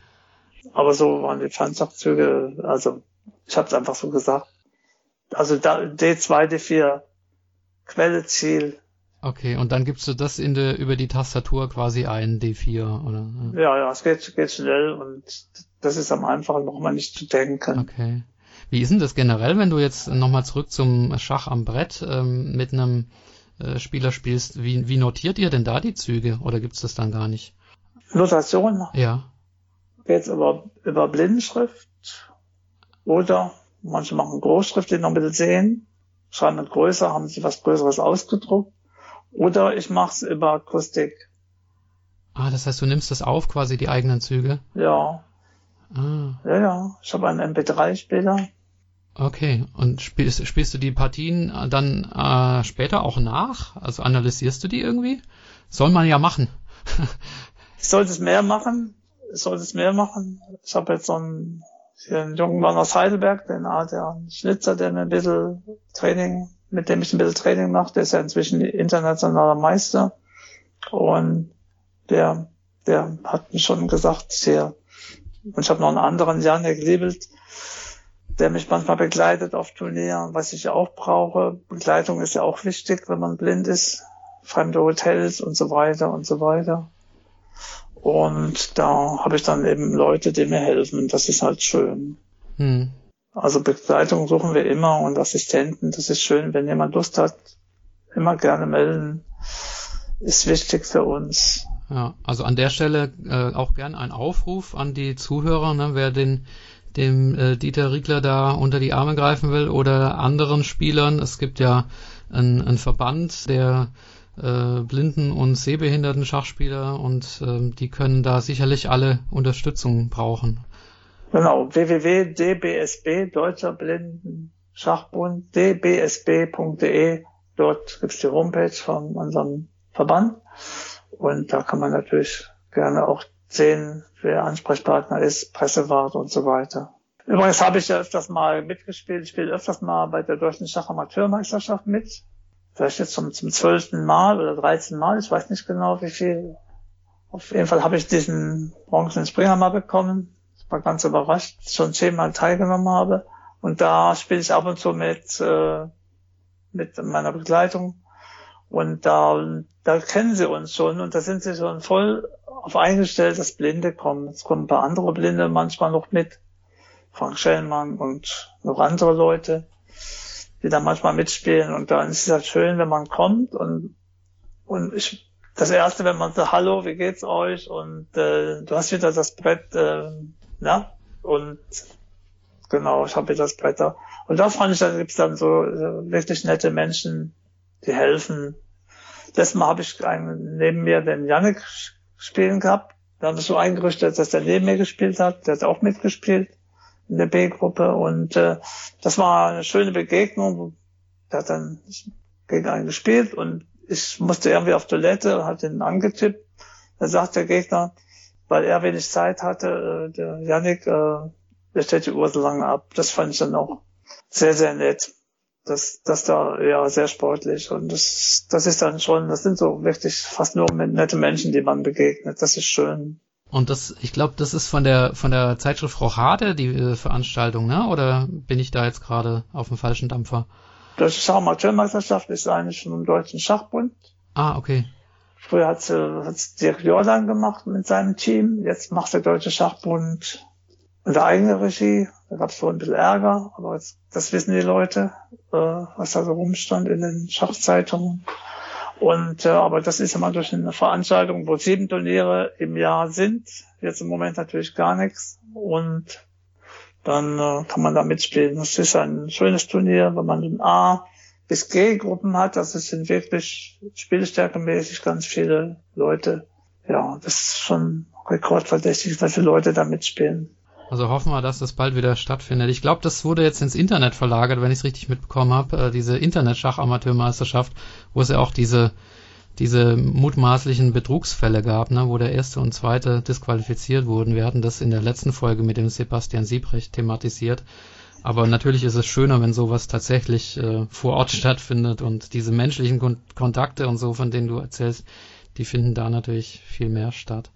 Aber so waren die Fernschachzüge, also ich habe es einfach so gesagt. Also D2, D4, Quelle, Ziel, Okay, und dann gibst du das in der, über die Tastatur quasi ein, D4, oder? Ja, ja, es geht, geht schnell und das ist am einfachen, noch mal nicht zu denken. Okay. Wie ist denn das generell, wenn du jetzt nochmal zurück zum Schach am Brett ähm, mit einem äh, Spieler spielst? Wie, wie notiert ihr denn da die Züge oder gibt's das dann gar nicht? Notation? Ja. Geht's über, über Blindenschrift oder manche machen Großschrift, die noch ein bisschen sehen, schreiben mit größer, haben sie was Größeres ausgedruckt oder ich mache es über Akustik. Ah, das heißt, du nimmst das auf, quasi die eigenen Züge? Ja. Ah. Ja, ja. Ich habe einen MP3-Spieler. Okay. Und spielst, spielst du die Partien dann äh, später auch nach? Also analysierst du die irgendwie? Soll man ja machen. ich sollte es mehr machen. Sollte es mehr machen. Ich habe jetzt so einen, hier einen jungen Mann aus Heidelberg, den der Schnitzer, der mir ein bisschen Training mit dem ich ein bisschen Training mache. Der ist ja inzwischen internationaler Meister. Und der, der hat mir schon gesagt, sehr, und ich habe noch einen anderen, Janek Liebelt, der mich manchmal begleitet auf Turnieren, was ich ja auch brauche. Begleitung ist ja auch wichtig, wenn man blind ist. Fremde Hotels und so weiter und so weiter. Und da habe ich dann eben Leute, die mir helfen. Das ist halt schön. Hm. Also Begleitung suchen wir immer und Assistenten. Das ist schön, wenn jemand Lust hat, immer gerne melden. Ist wichtig für uns. Ja, also an der Stelle äh, auch gern ein Aufruf an die Zuhörer, ne, wer den dem äh, Dieter Riegler da unter die Arme greifen will oder anderen Spielern. Es gibt ja einen Verband der äh, blinden und sehbehinderten Schachspieler und äh, die können da sicherlich alle Unterstützung brauchen. Genau, www.dbsb, Deutscher Blinden-Schachbund, dbsb.de. Dort gibt's die Homepage von unserem Verband. Und da kann man natürlich gerne auch sehen, wer Ansprechpartner ist, Pressewart und so weiter. Übrigens habe ich ja öfters mal mitgespielt. Ich spiele öfters mal bei der Deutschen Schachamateurmeisterschaft mit. Vielleicht jetzt zum, zum zwölften Mal oder dreizehnten Mal. Ich weiß nicht genau, wie viel. Auf jeden Fall habe ich diesen Bronzen Springer mal bekommen war ganz überrascht, schon zehnmal teilgenommen habe. Und da spiele ich ab und zu mit, äh, mit meiner Begleitung. Und da, da kennen sie uns schon und da sind sie schon voll auf eingestellt, dass Blinde kommen. Es kommen ein paar andere Blinde manchmal noch mit. Frank Schellmann und noch andere Leute, die da manchmal mitspielen. Und dann ist es halt schön, wenn man kommt und, und ich, das erste, wenn man sagt, hallo, wie geht's euch? Und äh, du hast wieder das Brett äh, ja, und genau, ich habe das Bretter. Und da fand ich, da gibt's dann so äh, wirklich nette Menschen, die helfen. Letztes Mal habe ich einen neben mir den Yannick spielen gehabt. Da habe ich so eingerichtet, dass der neben mir gespielt hat. Der hat auch mitgespielt in der B-Gruppe. Und äh, das war eine schöne Begegnung. Der hat dann gegen einen gespielt und ich musste irgendwie auf Toilette hat ihn angetippt. Da sagt der Gegner, weil er wenig Zeit hatte, äh, der Yannick, äh, der stellt die Uhr so lange ab. Das fand ich dann auch sehr, sehr nett. Das, das da, ja, sehr sportlich. Und das, das ist dann schon, das sind so wirklich fast nur nette Menschen, die man begegnet. Das ist schön. Und das, ich glaube, das ist von der von der Zeitschrift Rochade die äh, Veranstaltung, ne? Oder bin ich da jetzt gerade auf dem falschen Dampfer? Deutsche Schachamateurmeisterschaft ist eigentlich schon im Deutschen Schachbund. Ah, okay. Früher hat es Dirk Jordan gemacht mit seinem Team. Jetzt macht der Deutsche Schachbund unter eigener Regie. Da gab es wohl ein bisschen Ärger, aber das wissen die Leute, äh, was da so rumstand in den Schachzeitungen. Und äh, aber das ist immer durch eine Veranstaltung, wo sieben Turniere im Jahr sind. Jetzt im Moment natürlich gar nichts. Und dann äh, kann man da mitspielen. Das ist ein schönes Turnier, wenn man ein A bis G-Gruppen hat. Das sind wirklich spielstärkemäßig ganz viele Leute. Ja, das ist schon rekordverdächtig, was viele Leute da mitspielen. Also hoffen wir, dass das bald wieder stattfindet. Ich glaube, das wurde jetzt ins Internet verlagert, wenn ich es richtig mitbekommen habe. Äh, diese Internet-Schach-Amateurmeisterschaft, wo es ja auch diese diese mutmaßlichen Betrugsfälle gab, ne, wo der erste und zweite disqualifiziert wurden. Wir hatten das in der letzten Folge mit dem Sebastian Siebrecht thematisiert. Aber natürlich ist es schöner, wenn sowas tatsächlich äh, vor Ort stattfindet und diese menschlichen Kon Kontakte und so, von denen du erzählst, die finden da natürlich viel mehr statt.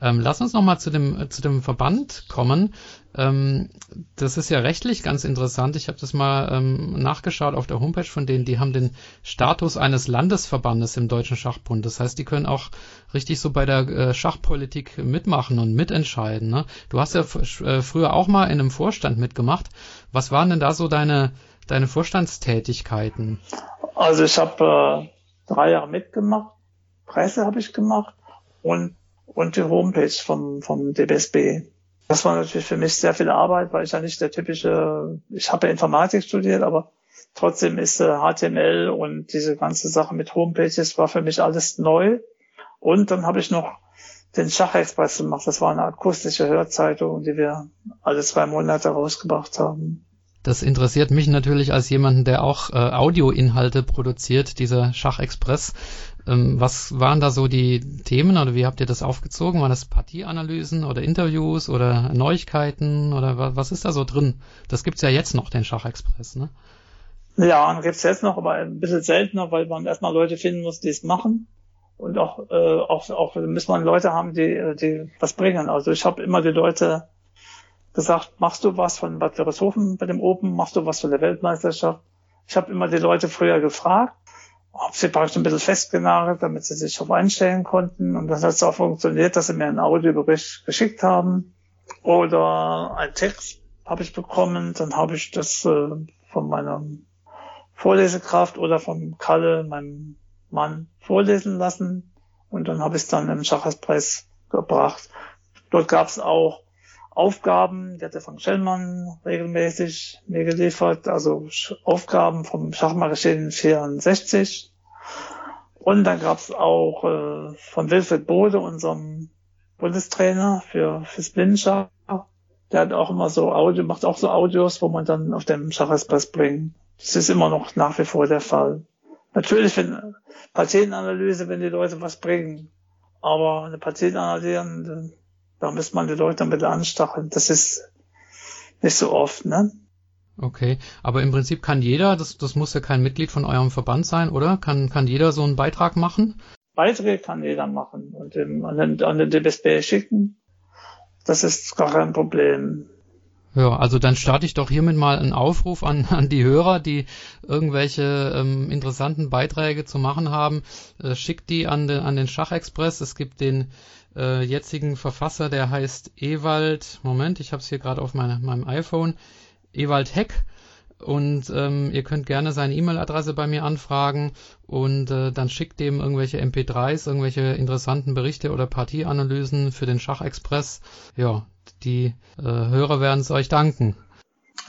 Ähm, lass uns nochmal zu dem, äh, zu dem Verband kommen. Ähm, das ist ja rechtlich ganz interessant. Ich habe das mal ähm, nachgeschaut auf der Homepage von denen. Die haben den Status eines Landesverbandes im Deutschen Schachbund. Das heißt, die können auch richtig so bei der äh, Schachpolitik mitmachen und mitentscheiden. Ne? Du hast ja äh, früher auch mal in einem Vorstand mitgemacht. Was waren denn da so deine, deine Vorstandstätigkeiten? Also ich habe äh, drei Jahre mitgemacht Presse habe ich gemacht und, und die Homepage vom, vom DBSB. Das war natürlich für mich sehr viel Arbeit, weil ich ja nicht der typische, ich habe ja Informatik studiert, aber trotzdem ist äh, HTML und diese ganze Sache mit Homepages war für mich alles neu. Und dann habe ich noch den Schachexpress gemacht. Das war eine akustische Hörzeitung, die wir alle zwei Monate rausgebracht haben. Das interessiert mich natürlich als jemanden, der auch äh, Audioinhalte produziert, dieser Schachexpress. Ähm, was waren da so die Themen oder wie habt ihr das aufgezogen? Waren das Partieanalysen oder Interviews oder Neuigkeiten oder was ist da so drin? Das gibt's ja jetzt noch, den Schachexpress, ne? Ja, gibt's jetzt noch, aber ein bisschen seltener, weil man erstmal Leute finden muss, die es machen. Und auch, äh, auch, auch muss man Leute haben, die, die was bringen. Also ich habe immer die Leute gesagt, machst du was von Bad Wörishofen bei dem Open, machst du was von der Weltmeisterschaft? Ich habe immer die Leute früher gefragt habe sie praktisch ein bisschen festgenagelt, damit sie sich darauf einstellen konnten. Und das hat auch funktioniert, dass sie mir einen Audiobericht geschickt haben oder einen Text habe ich bekommen. Dann habe ich das äh, von meiner Vorlesekraft oder von Kalle, meinem Mann, vorlesen lassen. Und dann habe ich es dann im Schachespreis gebracht. Dort gab es auch Aufgaben, die hat der Frank Schellmann regelmäßig mir geliefert, also Aufgaben vom Schachmagazin 64. Und dann gab es auch äh, von Wilfried Bode, unserem Bundestrainer für fürs Blindenschach. Der hat auch immer so Audio, macht auch so Audios, wo man dann auf dem Schachexpress bringt. Das ist immer noch nach wie vor der Fall. Natürlich wenn Patientenanalyse, wenn die Leute was bringen. Aber eine Patientenanalyse, da müsste man die Leute damit anstacheln. Das ist nicht so oft, ne? Okay, aber im Prinzip kann jeder, das, das muss ja kein Mitglied von eurem Verband sein, oder? Kann, kann jeder so einen Beitrag machen? Beiträge kann jeder machen und dem, an, den, an den DBSB schicken. Das ist gar kein Problem. Ja, also dann starte ich doch hiermit mal einen Aufruf an, an die Hörer, die irgendwelche ähm, interessanten Beiträge zu machen haben. Äh, schickt die an den, an den Schachexpress. Es gibt den äh, jetzigen Verfasser, der heißt Ewald, Moment, ich habe es hier gerade auf meine, meinem iPhone, Ewald Heck. Und ähm, ihr könnt gerne seine E-Mail-Adresse bei mir anfragen und äh, dann schickt dem irgendwelche MP3s, irgendwelche interessanten Berichte oder Partieanalysen für den Schachexpress. Ja, die äh, Hörer werden es euch danken.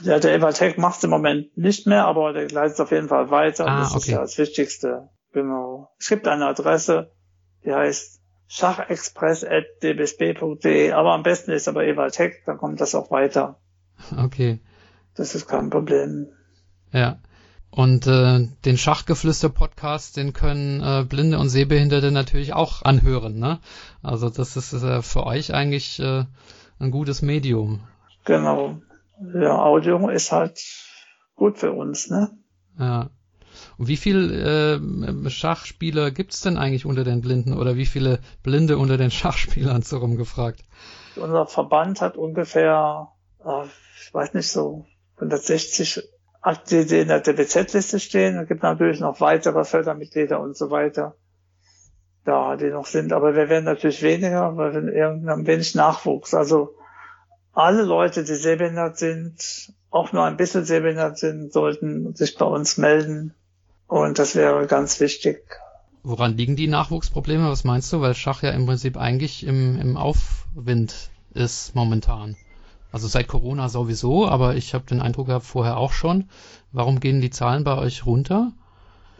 Ja, der Ewald Heck macht es im Moment nicht mehr, aber der leitet auf jeden Fall weiter. Ah, das okay. ist ja das Wichtigste. Genau. Es gibt eine Adresse, die heißt schachexpress.dbsb.de, aber am besten ist aber Ewald Heck, dann kommt das auch weiter. Okay. Das ist kein Problem. Ja. Und äh, den Schachgeflüster-Podcast, den können äh, Blinde und Sehbehinderte natürlich auch anhören. Ne? Also das ist äh, für euch eigentlich äh, ein gutes Medium. Genau. Ja, Audio ist halt gut für uns, ne? Ja. Und wie viele äh, Schachspieler gibt's denn eigentlich unter den Blinden oder wie viele Blinde unter den Schachspielern so rumgefragt? Unser Verband hat ungefähr, äh, ich weiß nicht so, 160 die, die in der DBZ-Liste stehen. Es gibt natürlich noch weitere Fördermitglieder und so weiter, da die noch sind. Aber wir werden natürlich weniger, weil wir irgendwann wenig Nachwuchs. Also alle Leute, die sehbehindert sind, auch nur ein bisschen sehbehindert sind, sollten sich bei uns melden. Und das wäre ganz wichtig. Woran liegen die Nachwuchsprobleme? Was meinst du? Weil Schach ja im Prinzip eigentlich im, im Aufwind ist momentan. Also seit Corona sowieso, aber ich habe den Eindruck gehabt, vorher auch schon. Warum gehen die Zahlen bei euch runter?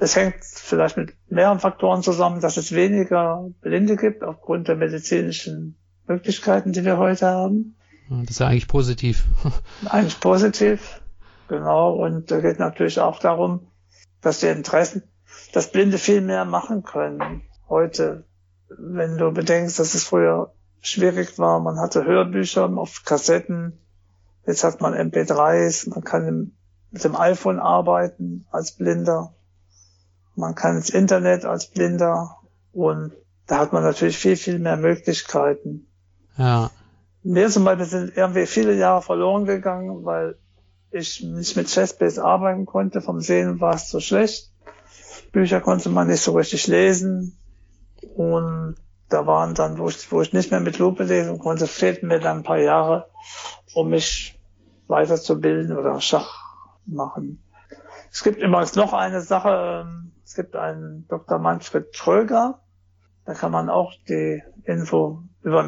Es hängt vielleicht mit mehreren Faktoren zusammen, dass es weniger Blinde gibt aufgrund der medizinischen Möglichkeiten, die wir heute haben. Das ist ja eigentlich positiv. eigentlich positiv, genau. Und da geht natürlich auch darum, dass die Interessen, dass Blinde viel mehr machen können heute. Wenn du bedenkst, dass es früher schwierig war, man hatte Hörbücher auf Kassetten, jetzt hat man MP3s, man kann mit dem iPhone arbeiten als Blinder, man kann ins Internet als Blinder und da hat man natürlich viel, viel mehr Möglichkeiten. Ja. Mir zum Beispiel sind irgendwie viele Jahre verloren gegangen, weil ich nicht mit Chessbase arbeiten konnte. Vom Sehen war es zu schlecht. Bücher konnte man nicht so richtig lesen. Und da waren dann, wo ich, wo ich nicht mehr mit Lupe lesen konnte, fehlten mir dann ein paar Jahre, um mich weiterzubilden oder Schach machen. Es gibt übrigens noch eine Sache. Es gibt einen Dr. Manfred Tröger. Da kann man auch die Info über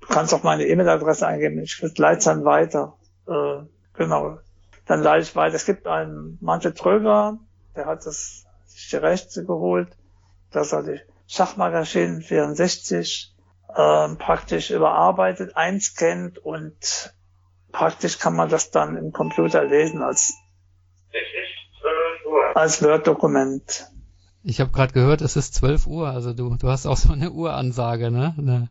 Du kannst auch meine E-Mail-Adresse eingeben. Ich leite dann weiter. Äh, genau. Dann leite ich weiter. Es gibt einen Manche Tröger, der hat das, sich die Rechte geholt, dass er die Schachmagazin 64 äh, praktisch überarbeitet, einscannt und praktisch kann man das dann im Computer lesen als, als Word-Dokument. Ich habe gerade gehört, es ist 12 Uhr, also du, du hast auch so eine Uhransage, ne? Eine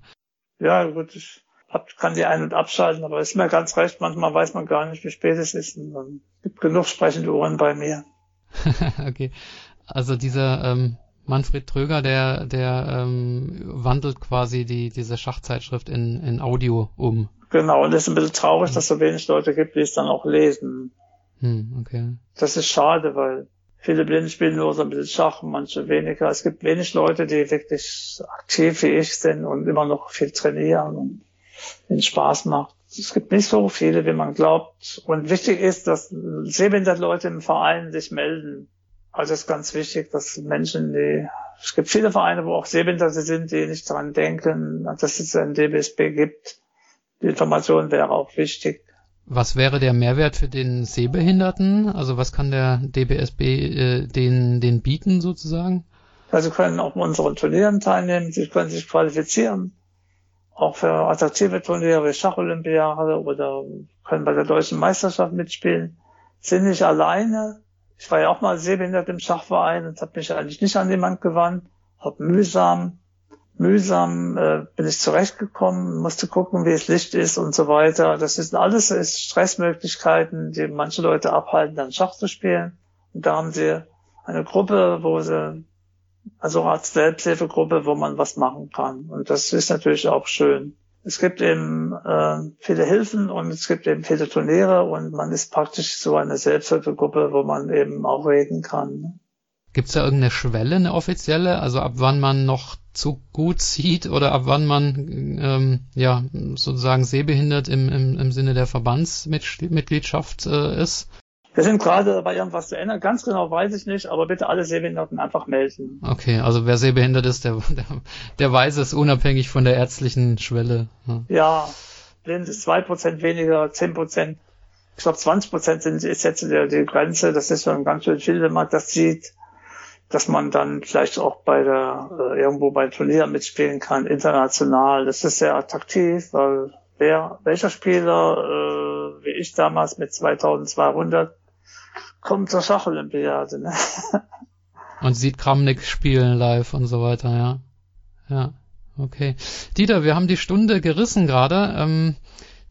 ja, gut, ich hab, kann die ein- und abschalten, aber ist mir ganz recht, manchmal weiß man gar nicht, wie spät es ist. Und dann gibt genug sprechende Ohren bei mir. okay. Also dieser ähm, Manfred Tröger, der, der ähm, wandelt quasi die, diese Schachzeitschrift in, in Audio um. Genau, und es ist ein bisschen traurig, dass es so wenig Leute gibt, die es dann auch lesen. Hm, okay. Das ist schade, weil Viele Blinde spielen nur so ein bisschen Schach, manche weniger. Es gibt wenig Leute, die wirklich aktiv wie ich sind und immer noch viel trainieren und den Spaß macht. Es gibt nicht so viele, wie man glaubt. Und wichtig ist, dass sehbehinderte Leute im Verein sich melden. Also es ist ganz wichtig, dass Menschen, die, es gibt viele Vereine, wo auch Sehbehinderte sind, die nicht daran denken, dass es ein DBSB gibt. Die Information wäre auch wichtig. Was wäre der Mehrwert für den Sehbehinderten? Also was kann der DBSB äh, den, den bieten sozusagen? Also können auch unseren Turnieren teilnehmen, sie können sich qualifizieren, auch für attraktive Turniere wie Schacholympiade oder können bei der deutschen Meisterschaft mitspielen. Sind nicht alleine. Ich war ja auch mal sehbehindert im Schachverein und habe mich eigentlich nicht an jemand gewandt, habe mühsam mühsam äh, bin ich zurechtgekommen, musste gucken, wie es Licht ist und so weiter. Das ist alles ist Stressmöglichkeiten, die manche Leute abhalten, dann Schach zu spielen. Und da haben sie eine Gruppe, wo sie, also Art Selbsthilfegruppe, wo man was machen kann. Und das ist natürlich auch schön. Es gibt eben äh, viele Hilfen und es gibt eben viele Turniere und man ist praktisch so eine Selbsthilfegruppe, wo man eben auch reden kann. Gibt es da irgendeine Schwelle, eine offizielle? Also ab wann man noch zu gut sieht oder ab wann man ähm, ja sozusagen sehbehindert im, im, im Sinne der Verbandsmitgliedschaft äh, ist? Wir sind gerade dabei, irgendwas zu ändern. Ganz genau weiß ich nicht, aber bitte alle Sehbehinderten einfach melden. Okay, also wer sehbehindert ist, der, der, der weiß es unabhängig von der ärztlichen Schwelle. Ja, ja blind ist zwei Prozent weniger, zehn Prozent. Ich glaube, 20 Prozent sind, ist jetzt die, die Grenze. Das ist schon ganz schön viel, wenn man das sieht dass man dann vielleicht auch bei der äh, irgendwo bei Turnieren mitspielen kann, international. Das ist sehr attraktiv, weil wer welcher Spieler äh, wie ich damals mit 2200 kommt zur Schacholympiade. Ne? Und sieht Kramnik spielen live und so weiter, ja. Ja, okay. Dieter, wir haben die Stunde gerissen gerade. Ähm,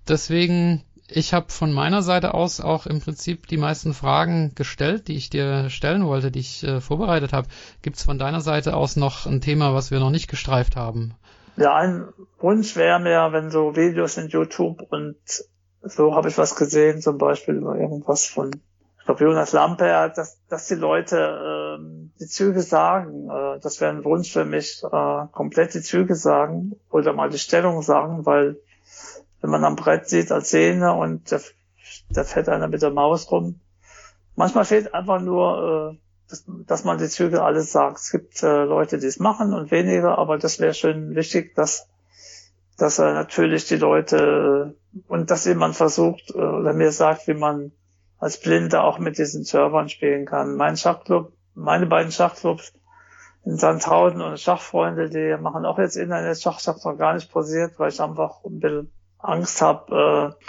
deswegen ich habe von meiner Seite aus auch im Prinzip die meisten Fragen gestellt, die ich dir stellen wollte, die ich äh, vorbereitet habe. Gibt es von deiner Seite aus noch ein Thema, was wir noch nicht gestreift haben? Ja, ein Wunsch wäre mir, wenn so Videos in YouTube und so habe ich was gesehen, zum Beispiel über irgendwas von glaube Jonas Lampe, dass, dass die Leute äh, die Züge sagen. Äh, das wäre ein Wunsch für mich, äh, komplett die Züge sagen oder mal die Stellung sagen, weil wenn man am Brett sieht als Sehne und da, da fährt einer mit der Maus rum. Manchmal fehlt einfach nur, äh, dass, dass man die Züge alles sagt. Es gibt äh, Leute, die es machen und weniger, aber das wäre schon wichtig, dass, dass äh, natürlich die Leute äh, und dass jemand versucht äh, oder mir sagt, wie man als Blinde auch mit diesen Servern spielen kann. Mein Schachclub, meine beiden Schachclubs in Sandhausen und Schachfreunde, die machen auch jetzt Internet-Schach. Ich habe noch gar nicht posiert, weil ich einfach ein bisschen Angst habe, äh,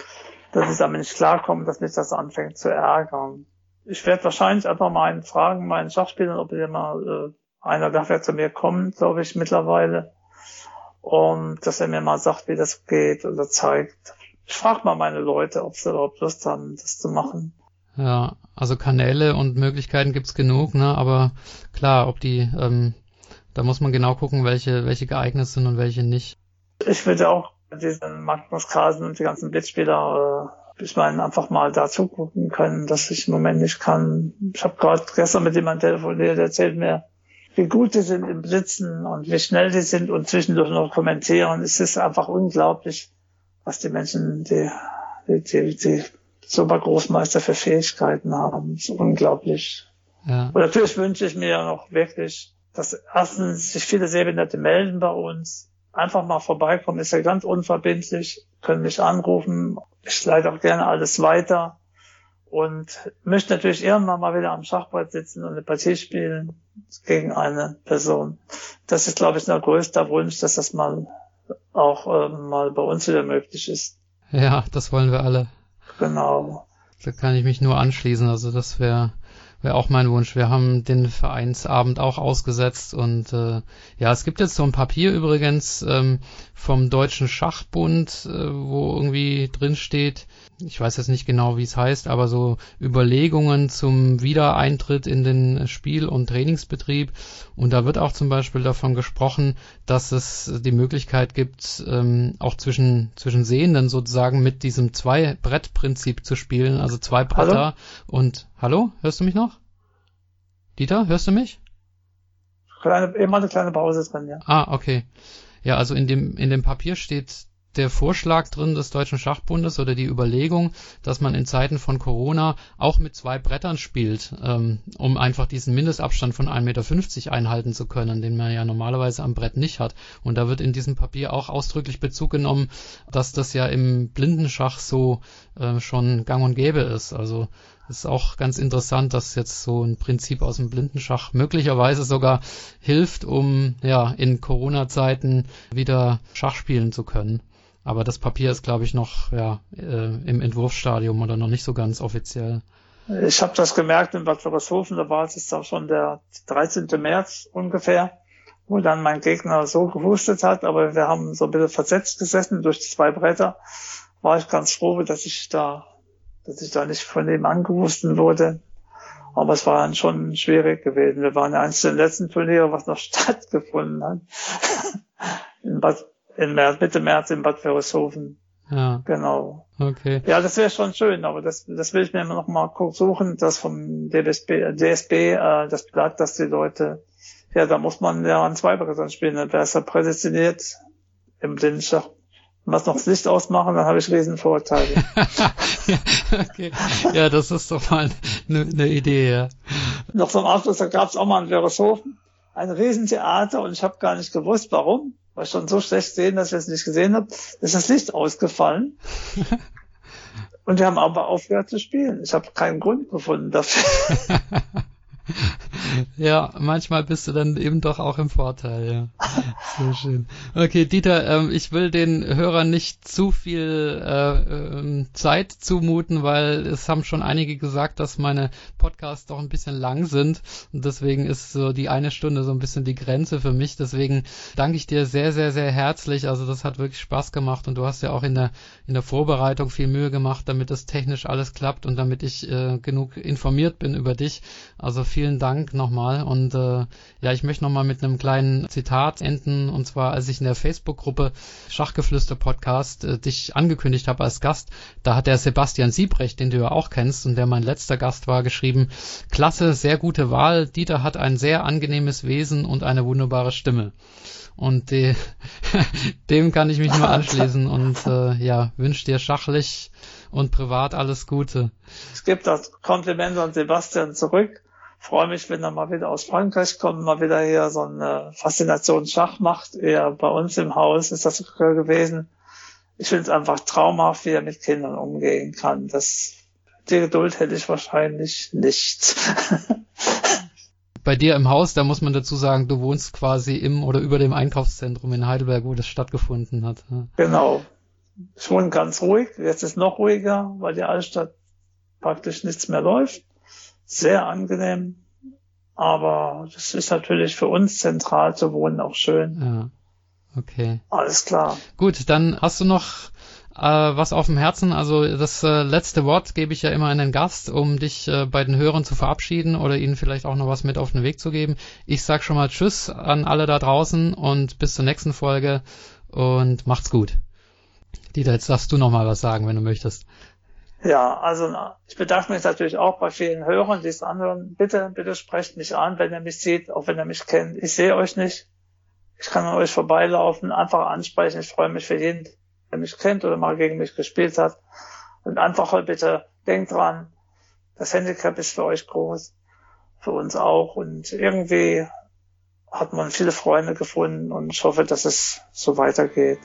dass ich damit nicht klarkomme, dass mich das anfängt zu ärgern. Ich werde wahrscheinlich einfach mal einen fragen, meinen Schachspielern, ob ihr mal äh, einer darf ja zu mir kommen, glaube ich, mittlerweile. Und dass er mir mal sagt, wie das geht oder zeigt. Ich frage mal meine Leute, ob sie überhaupt Lust haben, das zu machen. Ja, also Kanäle und Möglichkeiten gibt's genug, ne? Aber klar, ob die, ähm, da muss man genau gucken, welche, welche geeignet sind und welche nicht. Ich würde auch diesen Magnus Carlsen und die ganzen Blitzspieler, äh, ich meine, einfach mal da zugucken können, dass ich im Moment nicht kann. Ich habe gerade gestern mit jemandem telefoniert, der erzählt mir, wie gut die sind im Blitzen und wie schnell die sind und zwischendurch noch kommentieren. Es ist einfach unglaublich, was die Menschen, die, die, die, die Supergroßmeister für Fähigkeiten haben. Das ist unglaublich. Ja. Und natürlich wünsche ich mir noch wirklich, dass erstens sich viele Sehbehinderte melden bei uns, einfach mal vorbeikommen, ist ja ganz unverbindlich, können mich anrufen. Ich leite auch gerne alles weiter und möchte natürlich irgendwann mal wieder am Schachbrett sitzen und eine Partie spielen gegen eine Person. Das ist, glaube ich, der größte Wunsch, dass das mal auch äh, mal bei uns wieder möglich ist. Ja, das wollen wir alle. Genau. Da kann ich mich nur anschließen. Also das wäre wäre auch mein Wunsch. Wir haben den Vereinsabend auch ausgesetzt und äh, ja, es gibt jetzt so ein Papier übrigens ähm, vom Deutschen Schachbund, äh, wo irgendwie drin steht, ich weiß jetzt nicht genau, wie es heißt, aber so Überlegungen zum Wiedereintritt in den Spiel- und Trainingsbetrieb. Und da wird auch zum Beispiel davon gesprochen, dass es die Möglichkeit gibt, ähm, auch zwischen, zwischen Sehenden sozusagen mit diesem Zwei-Brett-Prinzip zu spielen, also zwei Bretter hallo? und Hallo, hörst du mich noch? Dieter, hörst du mich? Kleine, immer eine kleine Pause drin, ja. Ah, okay. Ja, also in dem, in dem Papier steht der Vorschlag drin des Deutschen Schachbundes oder die Überlegung, dass man in Zeiten von Corona auch mit zwei Brettern spielt, ähm, um einfach diesen Mindestabstand von 1,50 Meter einhalten zu können, den man ja normalerweise am Brett nicht hat. Und da wird in diesem Papier auch ausdrücklich Bezug genommen, dass das ja im Blindenschach so äh, schon gang und gäbe ist. Also ist auch ganz interessant, dass jetzt so ein Prinzip aus dem Blindenschach möglicherweise sogar hilft, um ja in Corona-Zeiten wieder Schach spielen zu können. Aber das Papier ist, glaube ich, noch ja, äh, im Entwurfsstadium oder noch nicht so ganz offiziell. Ich habe das gemerkt in Bad Wörishofen, da war es jetzt auch schon der 13. März ungefähr, wo dann mein Gegner so gehustet hat, aber wir haben so ein bisschen versetzt gesessen durch die zwei Bretter. War ich ganz froh, dass ich da, dass ich da nicht von ihm angehusten wurde. Aber es war dann schon schwierig gewesen. Wir waren eines der letzten Turniere, was noch stattgefunden hat. in Bad in März, Mitte März in Bad Wörishofen. Ja. Genau. Okay. Ja, das wäre schon schön, aber das, das will ich mir noch mal kurz suchen, das vom DSB, DSB äh, das Blatt, dass die Leute, ja, da muss man ja an zwei Brettern spielen, dann wäre es ja prädestiniert im Blindschach. Was noch das Licht ausmachen, dann habe ich riesen Vorteile. okay. Ja, das ist doch mal eine ne Idee, ja. Noch zum Abschluss, da gab es auch mal in Wörishofen ein Riesentheater und ich habe gar nicht gewusst, warum war schon so schlecht sehen, dass ich es nicht gesehen habe, ist das Licht ausgefallen. Und wir haben aber aufgehört zu spielen. Ich habe keinen Grund gefunden dafür. ja, manchmal bist du dann eben doch auch im Vorteil, ja. Sehr schön. Okay, Dieter, ähm, ich will den Hörern nicht zu viel äh, ähm, Zeit zumuten, weil es haben schon einige gesagt, dass meine Podcasts doch ein bisschen lang sind. Und deswegen ist so die eine Stunde so ein bisschen die Grenze für mich. Deswegen danke ich dir sehr, sehr, sehr herzlich. Also das hat wirklich Spaß gemacht und du hast ja auch in der, in der Vorbereitung viel Mühe gemacht, damit das technisch alles klappt und damit ich äh, genug informiert bin über dich. Also viel vielen Dank nochmal. Und äh, ja, ich möchte nochmal mit einem kleinen Zitat enden. Und zwar, als ich in der Facebook-Gruppe Schachgeflüster Podcast äh, dich angekündigt habe als Gast, da hat der Sebastian Siebrecht, den du ja auch kennst und der mein letzter Gast war, geschrieben, klasse, sehr gute Wahl. Dieter hat ein sehr angenehmes Wesen und eine wunderbare Stimme. Und die, dem kann ich mich nur anschließen und äh, ja, wünsche dir schachlich und privat alles Gute. Ich gebe das Kompliment an Sebastian zurück. Freue mich, wenn er mal wieder aus Frankreich kommt, mal wieder hier so eine Faszination Schach macht. Eher bei uns im Haus ist das gewesen. Ich finde es einfach traumhaft, wie er mit Kindern umgehen kann. Das, die Geduld hätte ich wahrscheinlich nicht. bei dir im Haus, da muss man dazu sagen, du wohnst quasi im oder über dem Einkaufszentrum in Heidelberg, wo das stattgefunden hat. Genau. Ich wohne ganz ruhig. Jetzt ist noch ruhiger, weil die Altstadt praktisch nichts mehr läuft. Sehr angenehm. Aber das ist natürlich für uns zentral zu wohnen auch schön. Ja. Okay. Alles klar. Gut, dann hast du noch äh, was auf dem Herzen. Also das äh, letzte Wort gebe ich ja immer an den Gast, um dich äh, bei den Hörern zu verabschieden oder ihnen vielleicht auch noch was mit auf den Weg zu geben. Ich sag schon mal Tschüss an alle da draußen und bis zur nächsten Folge und macht's gut. Dieter, jetzt darfst du noch mal was sagen, wenn du möchtest. Ja, also ich bedanke mich natürlich auch bei vielen Hörern, die es anhören. Bitte, bitte sprecht mich an, wenn ihr mich sieht, auch wenn ihr mich kennt. Ich sehe euch nicht. Ich kann an euch vorbeilaufen, einfach ansprechen. Ich freue mich für jeden, der mich kennt oder mal gegen mich gespielt hat. Und einfach halt bitte denkt dran, das Handicap ist für euch groß, für uns auch. Und irgendwie hat man viele Freunde gefunden und ich hoffe, dass es so weitergeht.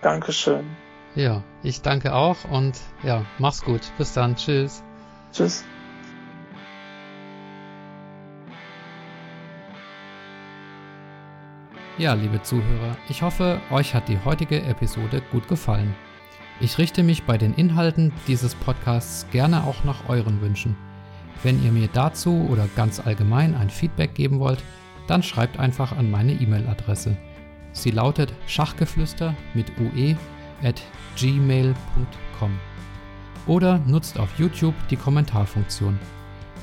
Dankeschön. Ja, ich danke auch und ja, mach's gut. Bis dann. Tschüss. Tschüss. Ja, liebe Zuhörer, ich hoffe, euch hat die heutige Episode gut gefallen. Ich richte mich bei den Inhalten dieses Podcasts gerne auch nach euren Wünschen. Wenn ihr mir dazu oder ganz allgemein ein Feedback geben wollt, dann schreibt einfach an meine E-Mail-Adresse. Sie lautet schachgeflüster mit ue at gmail.com oder nutzt auf YouTube die Kommentarfunktion.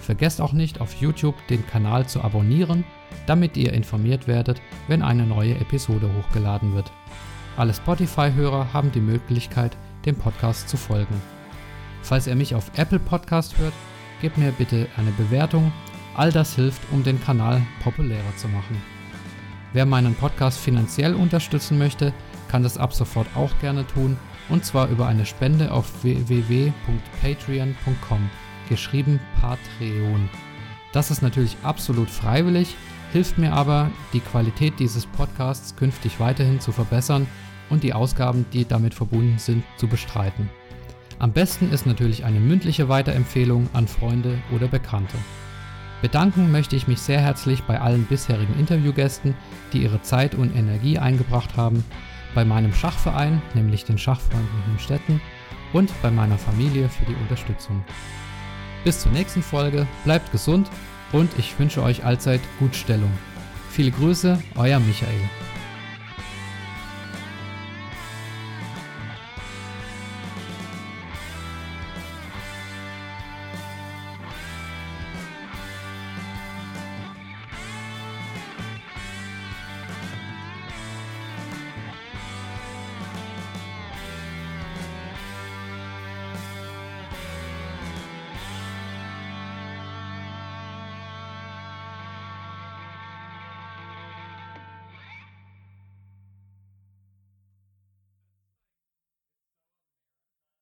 Vergesst auch nicht auf YouTube den Kanal zu abonnieren damit ihr informiert werdet, wenn eine neue Episode hochgeladen wird. Alle Spotify-Hörer haben die Möglichkeit, dem Podcast zu folgen. Falls ihr mich auf Apple Podcast hört, gebt mir bitte eine Bewertung. All das hilft, um den Kanal populärer zu machen. Wer meinen Podcast finanziell unterstützen möchte, kann das ab sofort auch gerne tun, und zwar über eine Spende auf www.patreon.com, geschrieben Patreon. Das ist natürlich absolut freiwillig hilft mir aber, die Qualität dieses Podcasts künftig weiterhin zu verbessern und die Ausgaben, die damit verbunden sind, zu bestreiten. Am besten ist natürlich eine mündliche Weiterempfehlung an Freunde oder Bekannte. Bedanken möchte ich mich sehr herzlich bei allen bisherigen Interviewgästen, die ihre Zeit und Energie eingebracht haben, bei meinem Schachverein, nämlich den Schachfreunden Hünstetten, und bei meiner Familie für die Unterstützung. Bis zur nächsten Folge, bleibt gesund und ich wünsche euch allzeit Gutstellung. Viele Grüße, euer Michael.